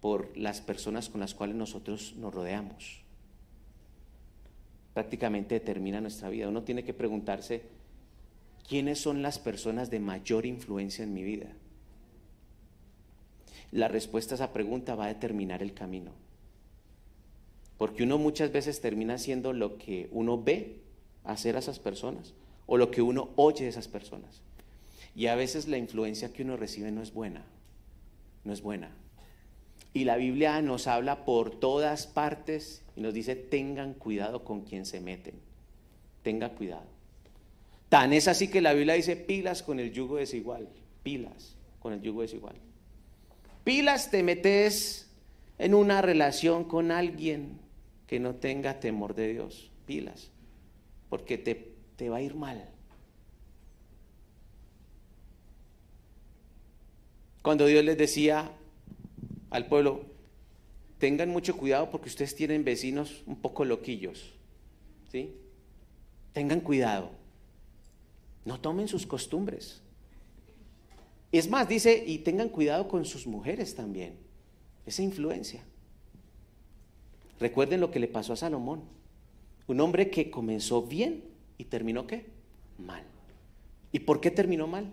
[SPEAKER 1] por las personas con las cuales nosotros nos rodeamos. Prácticamente determina nuestra vida. Uno tiene que preguntarse, ¿quiénes son las personas de mayor influencia en mi vida? La respuesta a esa pregunta va a determinar el camino. Porque uno muchas veces termina haciendo lo que uno ve hacer a esas personas o lo que uno oye de esas personas. Y a veces la influencia que uno recibe no es buena, no es buena. Y la Biblia nos habla por todas partes y nos dice, tengan cuidado con quien se meten. Tenga cuidado. Tan es así que la Biblia dice, pilas con el yugo desigual. Pilas con el yugo desigual. Pilas te metes en una relación con alguien que no tenga temor de Dios. Pilas. Porque te, te va a ir mal. Cuando Dios les decía, al pueblo, tengan mucho cuidado porque ustedes tienen vecinos un poco loquillos. ¿Sí? Tengan cuidado. No tomen sus costumbres. Es más, dice, y tengan cuidado con sus mujeres también. Esa influencia. Recuerden lo que le pasó a Salomón. Un hombre que comenzó bien y terminó qué? Mal. ¿Y por qué terminó mal?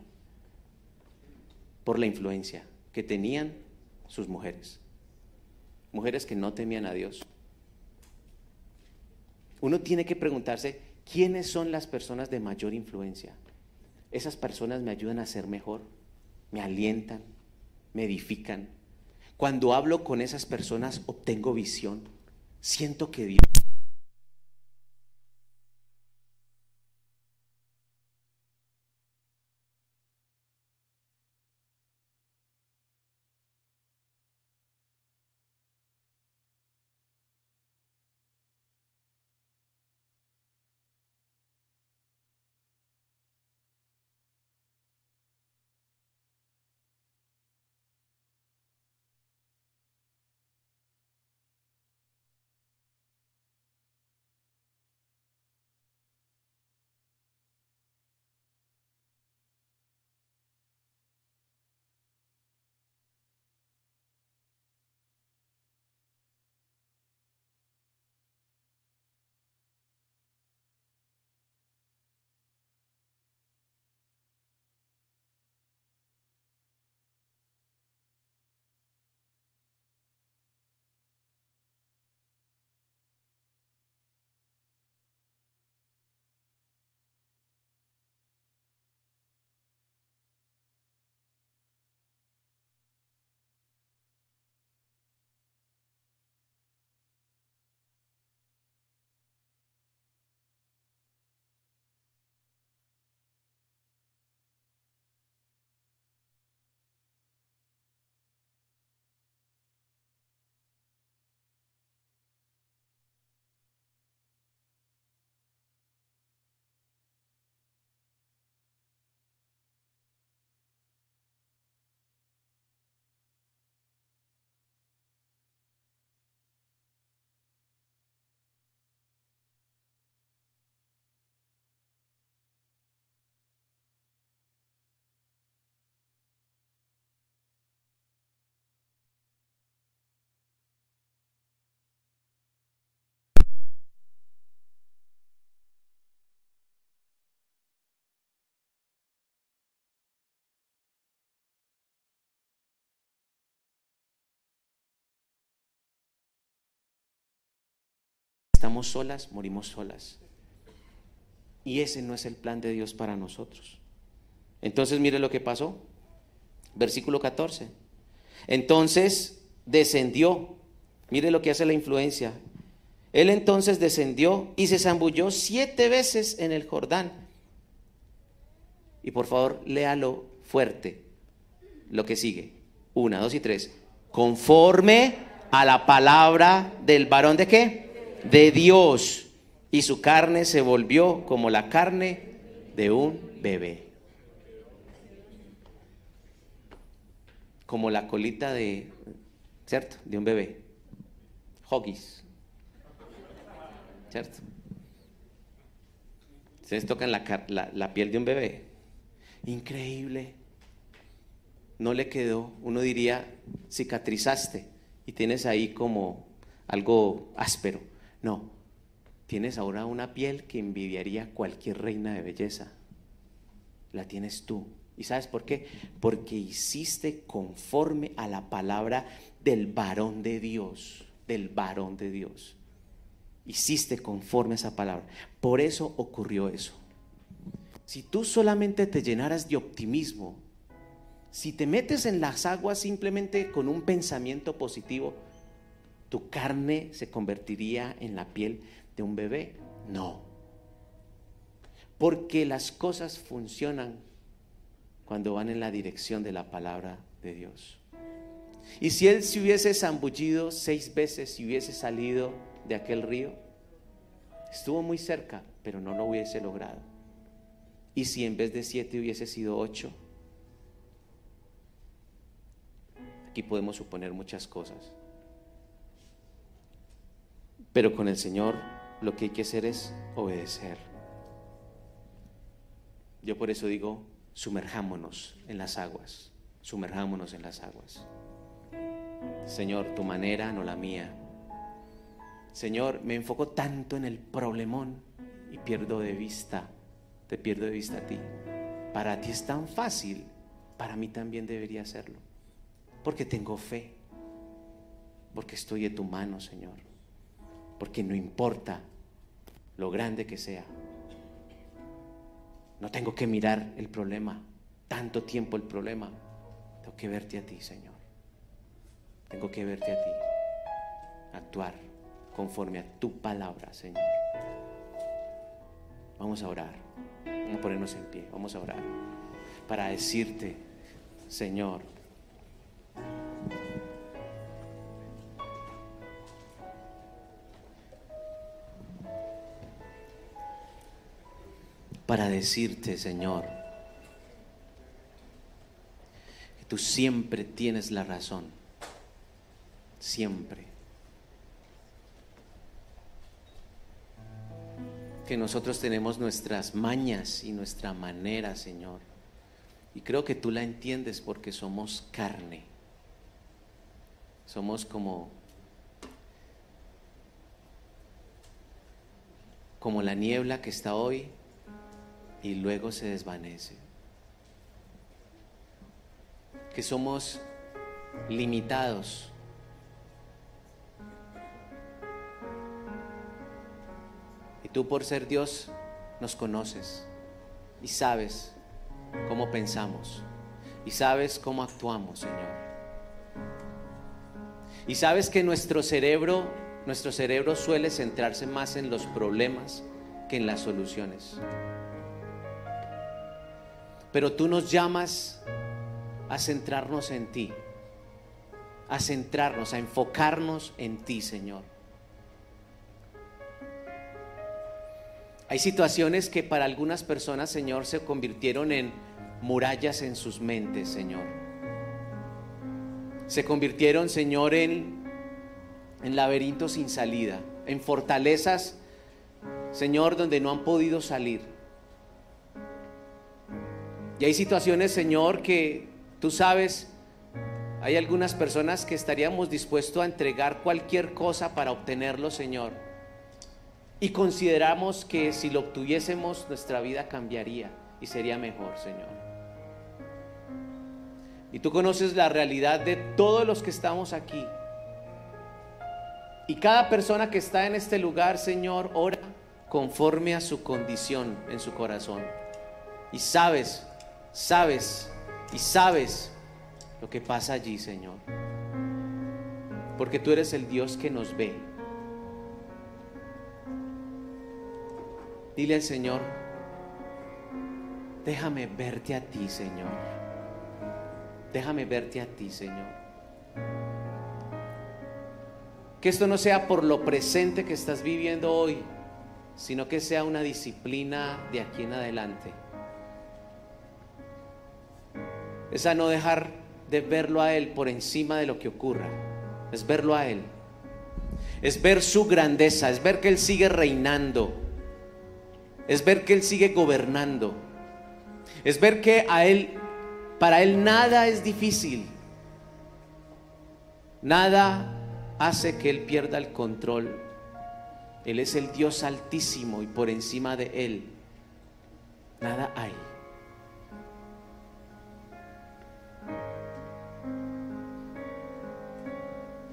[SPEAKER 1] Por la influencia que tenían sus mujeres. Mujeres que no temían a Dios. Uno tiene que preguntarse, ¿quiénes son las personas de mayor influencia? Esas personas me ayudan a ser mejor, me alientan, me edifican. Cuando hablo con esas personas obtengo visión, siento que Dios solas, morimos solas. Y ese no es el plan de Dios para nosotros. Entonces mire lo que pasó. Versículo 14. Entonces descendió. Mire lo que hace la influencia. Él entonces descendió y se zambulló siete veces en el Jordán. Y por favor, léalo fuerte. Lo que sigue. Una, dos y tres. Conforme a la palabra del varón de qué? De Dios. Y su carne se volvió como la carne de un bebé. Como la colita de, ¿cierto? De un bebé. Hoggies. ¿Cierto? Ustedes tocan la, la, la piel de un bebé. Increíble. No le quedó, uno diría, cicatrizaste y tienes ahí como algo áspero. No, tienes ahora una piel que envidiaría cualquier reina de belleza. La tienes tú. ¿Y sabes por qué? Porque hiciste conforme a la palabra del varón de Dios, del varón de Dios. Hiciste conforme a esa palabra. Por eso ocurrió eso. Si tú solamente te llenaras de optimismo, si te metes en las aguas simplemente con un pensamiento positivo, tu carne se convertiría en la piel de un bebé. No. Porque las cosas funcionan cuando van en la dirección de la palabra de Dios. Y si él se hubiese zambullido seis veces y hubiese salido de aquel río, estuvo muy cerca, pero no lo hubiese logrado. Y si en vez de siete hubiese sido ocho, aquí podemos suponer muchas cosas. Pero con el Señor lo que hay que hacer es obedecer. Yo por eso digo, sumerjámonos en las aguas, sumerjámonos en las aguas. Señor, tu manera, no la mía. Señor, me enfoco tanto en el problemón y pierdo de vista, te pierdo de vista a ti. Para ti es tan fácil, para mí también debería serlo. Porque tengo fe, porque estoy de tu mano, Señor. Porque no importa lo grande que sea, no tengo que mirar el problema, tanto tiempo el problema. Tengo que verte a ti, Señor. Tengo que verte a ti. Actuar conforme a tu palabra, Señor. Vamos a orar. Vamos a ponernos en pie. Vamos a orar. Para decirte, Señor, para decirte, Señor, que tú siempre tienes la razón, siempre. Que nosotros tenemos nuestras mañas y nuestra manera, Señor. Y creo que tú la entiendes porque somos carne. Somos como como la niebla que está hoy y luego se desvanece. Que somos limitados. Y tú por ser Dios nos conoces y sabes cómo pensamos y sabes cómo actuamos, Señor. Y sabes que nuestro cerebro, nuestro cerebro suele centrarse más en los problemas que en las soluciones. Pero tú nos llamas a centrarnos en ti, a centrarnos, a enfocarnos en ti, Señor. Hay situaciones que para algunas personas, Señor, se convirtieron en murallas en sus mentes, Señor. Se convirtieron, Señor, en, en laberintos sin salida, en fortalezas, Señor, donde no han podido salir. Y hay situaciones, Señor, que tú sabes, hay algunas personas que estaríamos dispuestos a entregar cualquier cosa para obtenerlo, Señor. Y consideramos que si lo obtuviésemos, nuestra vida cambiaría y sería mejor, Señor. Y tú conoces la realidad de todos los que estamos aquí. Y cada persona que está en este lugar, Señor, ora conforme a su condición en su corazón. Y sabes, sabes y sabes lo que pasa allí, Señor. Porque tú eres el Dios que nos ve. Dile al Señor, déjame verte a ti, Señor. Déjame verte a ti, Señor. Que esto no sea por lo presente que estás viviendo hoy, sino que sea una disciplina de aquí en adelante. Es a no dejar de verlo a Él por encima de lo que ocurra. Es verlo a Él. Es ver su grandeza, es ver que Él sigue reinando. Es ver que Él sigue gobernando. Es ver que a Él, para Él nada es difícil. Nada hace que Él pierda el control. Él es el Dios altísimo y por encima de Él nada hay.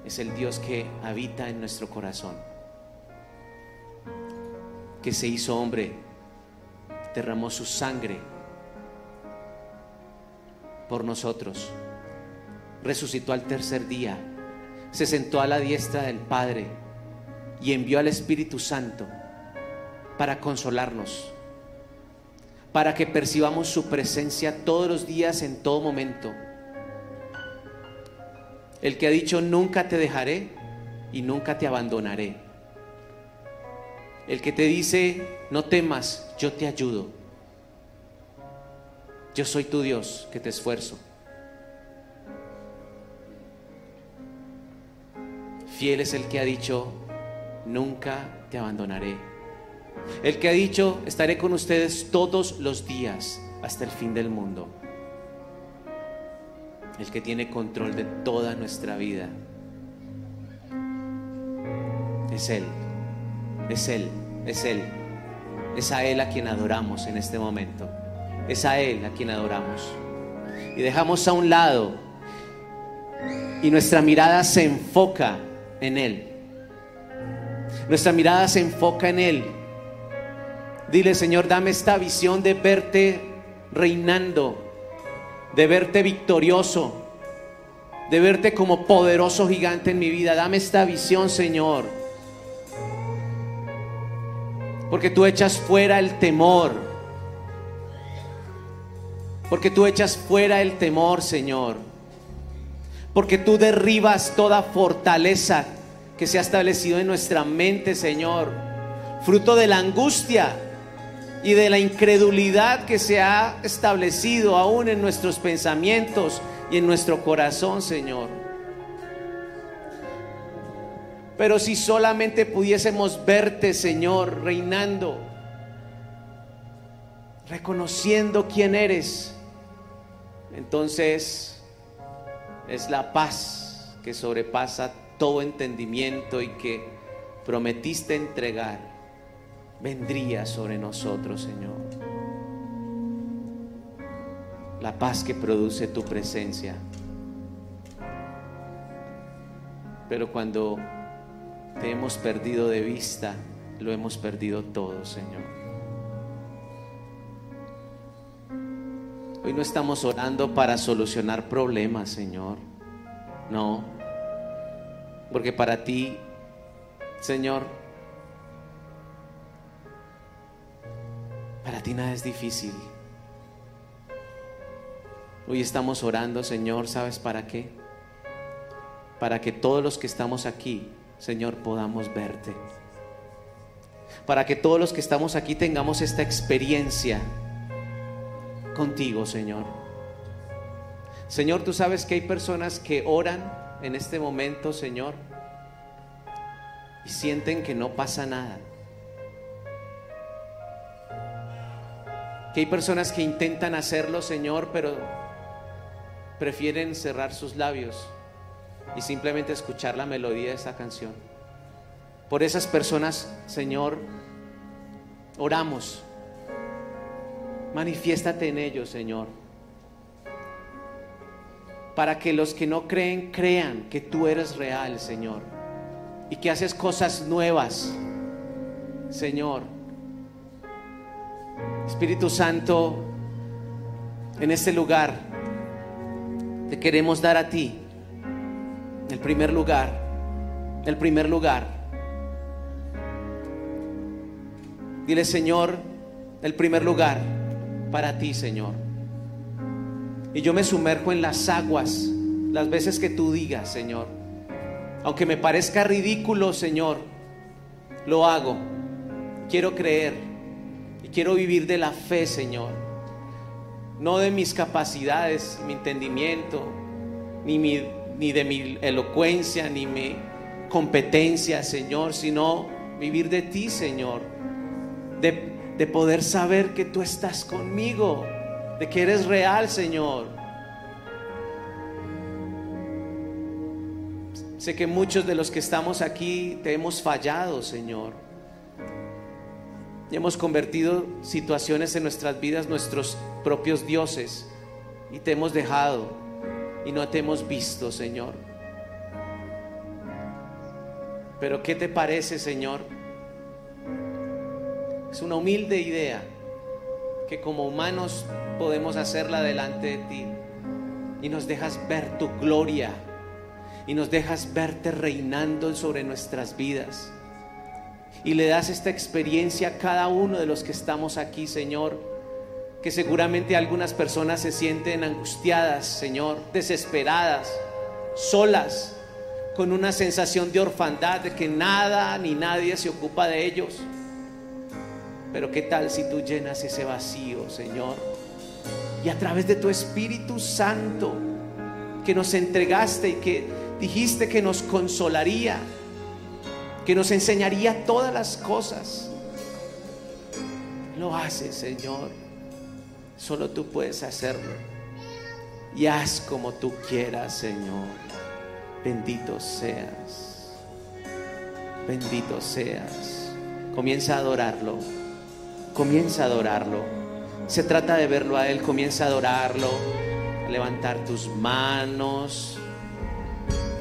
[SPEAKER 1] Es el Dios que habita en nuestro corazón, que se hizo hombre, derramó su sangre por nosotros, resucitó al tercer día se sentó a la diestra del Padre y envió al Espíritu Santo para consolarnos, para que percibamos su presencia todos los días, en todo momento. El que ha dicho, nunca te dejaré y nunca te abandonaré. El que te dice, no temas, yo te ayudo. Yo soy tu Dios que te esfuerzo. Fiel es el que ha dicho, nunca te abandonaré. El que ha dicho, estaré con ustedes todos los días hasta el fin del mundo. El que tiene control de toda nuestra vida. Es Él, es Él, es Él. Es a Él a quien adoramos en este momento. Es a Él a quien adoramos. Y dejamos a un lado y nuestra mirada se enfoca en Él. Nuestra mirada se enfoca en Él. Dile, Señor, dame esta visión de verte reinando, de verte victorioso, de verte como poderoso gigante en mi vida. Dame esta visión, Señor. Porque tú echas fuera el temor. Porque tú echas fuera el temor, Señor porque tú derribas toda fortaleza que se ha establecido en nuestra mente, Señor, fruto de la angustia y de la incredulidad que se ha establecido aún en nuestros pensamientos y en nuestro corazón, Señor. Pero si solamente pudiésemos verte, Señor, reinando, reconociendo quién eres, entonces es la paz que sobrepasa todo entendimiento y que prometiste entregar, vendría sobre nosotros, Señor. La paz que produce tu presencia. Pero cuando te hemos perdido de vista, lo hemos perdido todo, Señor. Hoy no estamos orando para solucionar problemas, Señor. No. Porque para ti, Señor, es difícil. Hoy estamos orando, Señor, ¿sabes para qué? Para que todos los que estamos aquí, Señor, podamos verte. Para que todos los que estamos aquí tengamos esta experiencia contigo, Señor. Señor, tú sabes que hay personas que oran en este momento, Señor, y sienten que no pasa nada. Que hay personas que intentan hacerlo, Señor, pero prefieren cerrar sus labios y simplemente escuchar la melodía de esta canción. Por esas personas, Señor, oramos Manifiéstate en ellos, Señor. Para que los que no creen crean que tú eres real, Señor. y que haces cosas nuevas, Señor. Espíritu Santo, en este lugar te queremos dar a ti el primer lugar, el primer lugar. Dile, Señor, el primer lugar para ti, Señor. Y yo me sumerjo en las aguas las veces que tú digas, Señor. Aunque me parezca ridículo, Señor, lo hago. Quiero creer quiero vivir de la fe, Señor. No de mis capacidades, mi entendimiento, ni, ni de mi elocuencia, ni mi competencia, Señor, sino vivir de ti, Señor. De, de poder saber que tú estás conmigo, de que eres real, Señor. Sé que muchos de los que estamos aquí te hemos fallado, Señor. Hemos convertido situaciones en nuestras vidas nuestros propios dioses y te hemos dejado y no te hemos visto, Señor. Pero ¿qué te parece, Señor? Es una humilde idea que como humanos podemos hacerla delante de ti y nos dejas ver tu gloria y nos dejas verte reinando sobre nuestras vidas. Y le das esta experiencia a cada uno de los que estamos aquí, Señor, que seguramente algunas personas se sienten angustiadas, Señor, desesperadas, solas, con una sensación de orfandad, de que nada ni nadie se ocupa de ellos. Pero qué tal si tú llenas ese vacío, Señor, y a través de tu Espíritu Santo, que nos entregaste y que dijiste que nos consolaría, que nos enseñaría todas las cosas. Lo haces, Señor. Solo tú puedes hacerlo. Y haz como tú quieras, Señor. Bendito seas. Bendito seas. Comienza a adorarlo. Comienza a adorarlo. Se trata de verlo a Él. Comienza a adorarlo. levantar tus manos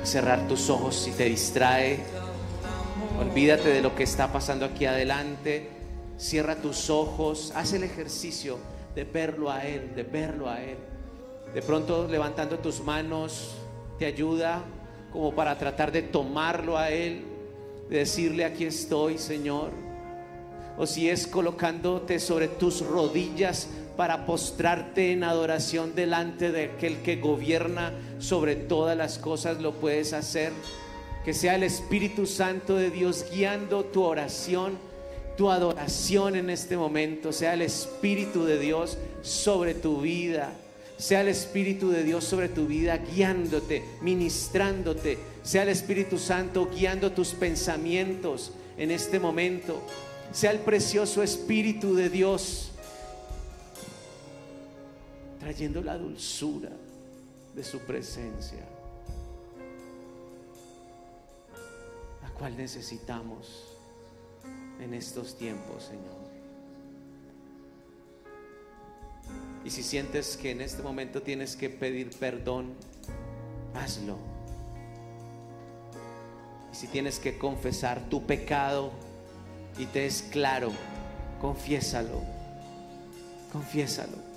[SPEAKER 1] cerrar tus ojos si te distrae. Olvídate de lo que está pasando aquí adelante. Cierra tus ojos. Haz el ejercicio de verlo a Él, de verlo a Él. De pronto levantando tus manos te ayuda como para tratar de tomarlo a Él, de decirle aquí estoy, Señor. O si es colocándote sobre tus rodillas para postrarte en adoración delante de aquel que gobierna sobre todas las cosas, lo puedes hacer. Que sea el Espíritu Santo de Dios guiando tu oración, tu adoración en este momento. Sea el Espíritu de Dios sobre tu vida. Sea el Espíritu de Dios sobre tu vida, guiándote, ministrándote. Sea el Espíritu Santo guiando tus pensamientos en este momento. Sea el precioso Espíritu de Dios trayendo la dulzura de su presencia, cual necesitamos en estos tiempos, Señor. Y si sientes que en este momento tienes que pedir perdón, hazlo. Y si tienes que confesar tu pecado y te es claro, confiésalo. Confiésalo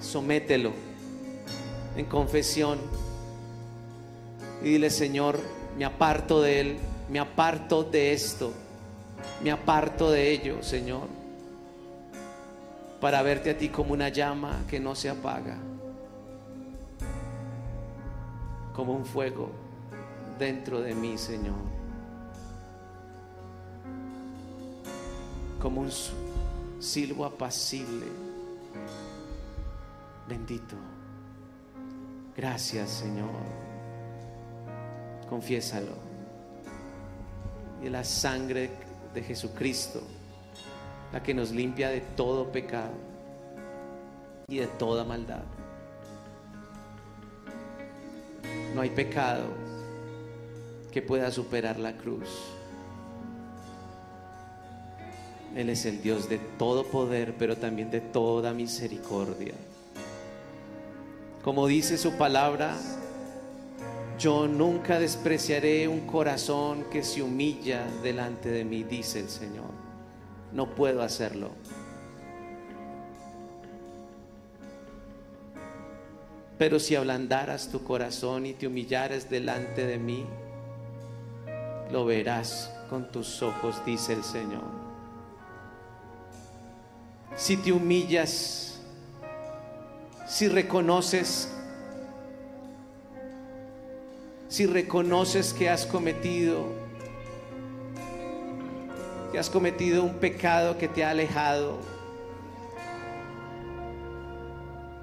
[SPEAKER 1] somételo en confesión y dile, Señor, me aparto de Él, me aparto de esto, me aparto de ello, Señor, para verte a ti como una llama que no se apaga, como un fuego dentro de mí, Señor. Como un silbo apacible Bendito. Gracias, Señor. Confiésalo. Y la sangre de Jesucristo, la que nos limpia de todo pecado y de toda maldad. No hay pecado que pueda superar la cruz. Él es el Dios de todo poder, pero también de toda misericordia. Como dice su palabra, Yo nunca despreciaré un corazón que se humilla delante de mí, dice el Señor. No puedo hacerlo. Pero si ablandaras tu corazón y te humillares delante de mí, lo verás con tus ojos, dice el Señor. Si te humillas, si reconoces, si reconoces que has cometido, que has cometido un pecado que te ha alejado,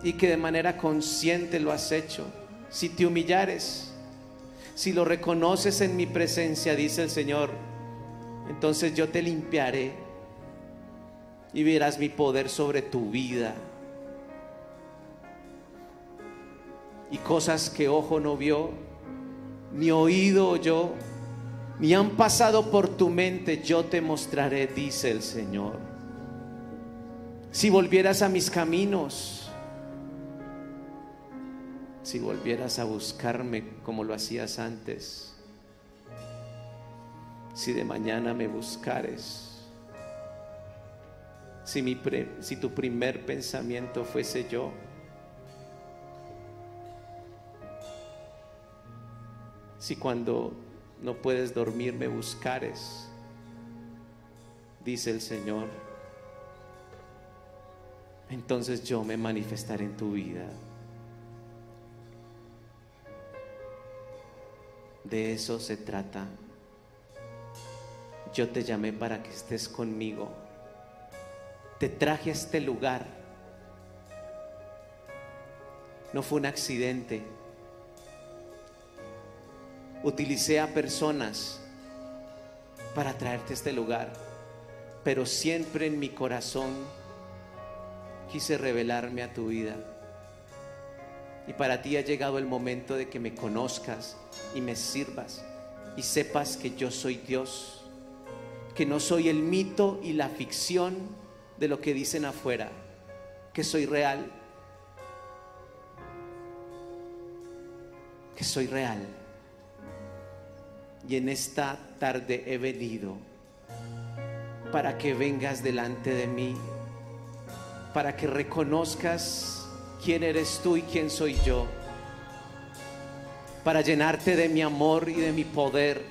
[SPEAKER 1] y que de manera consciente lo has hecho, si te humillares, si lo reconoces en mi presencia, dice el Señor, entonces yo te limpiaré y verás mi poder sobre tu vida. Y cosas que ojo no vio, ni oído oyó, ni han pasado por tu mente, yo te mostraré, dice el Señor. Si volvieras a mis caminos, si volvieras a buscarme como lo hacías antes, si de mañana me buscares, si, mi si tu primer pensamiento fuese yo, si cuando no puedes dormir me buscares, dice el Señor, entonces yo me manifestaré en tu vida. De eso se trata. Yo te llamé para que estés conmigo. Te traje a este lugar. No fue un accidente. Utilicé a personas para traerte a este lugar, pero siempre en mi corazón quise revelarme a tu vida. Y para ti ha llegado el momento de que me conozcas y me sirvas y sepas que yo soy Dios, que no soy el mito y la ficción de lo que dicen afuera, que soy real, que soy real. Y en esta tarde he venido para que vengas delante de mí, para que reconozcas quién eres tú y quién soy yo, para llenarte de mi amor y de mi poder,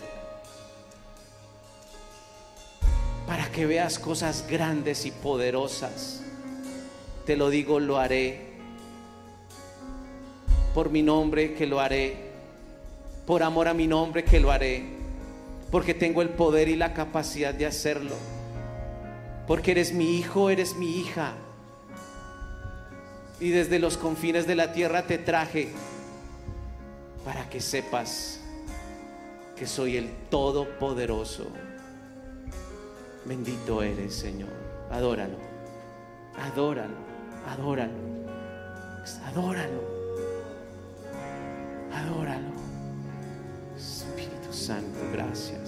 [SPEAKER 1] para que veas cosas grandes y poderosas. Te lo digo, lo haré. Por mi nombre que lo haré. Por amor a mi nombre que lo haré. Porque tengo el poder y la capacidad de hacerlo. Porque eres mi hijo, eres mi hija y desde los confines de la tierra te traje para que sepas que soy el Todopoderoso. Bendito eres, Señor. Adóralo, adóralo, adóralo, adóralo. Santo. Gracias.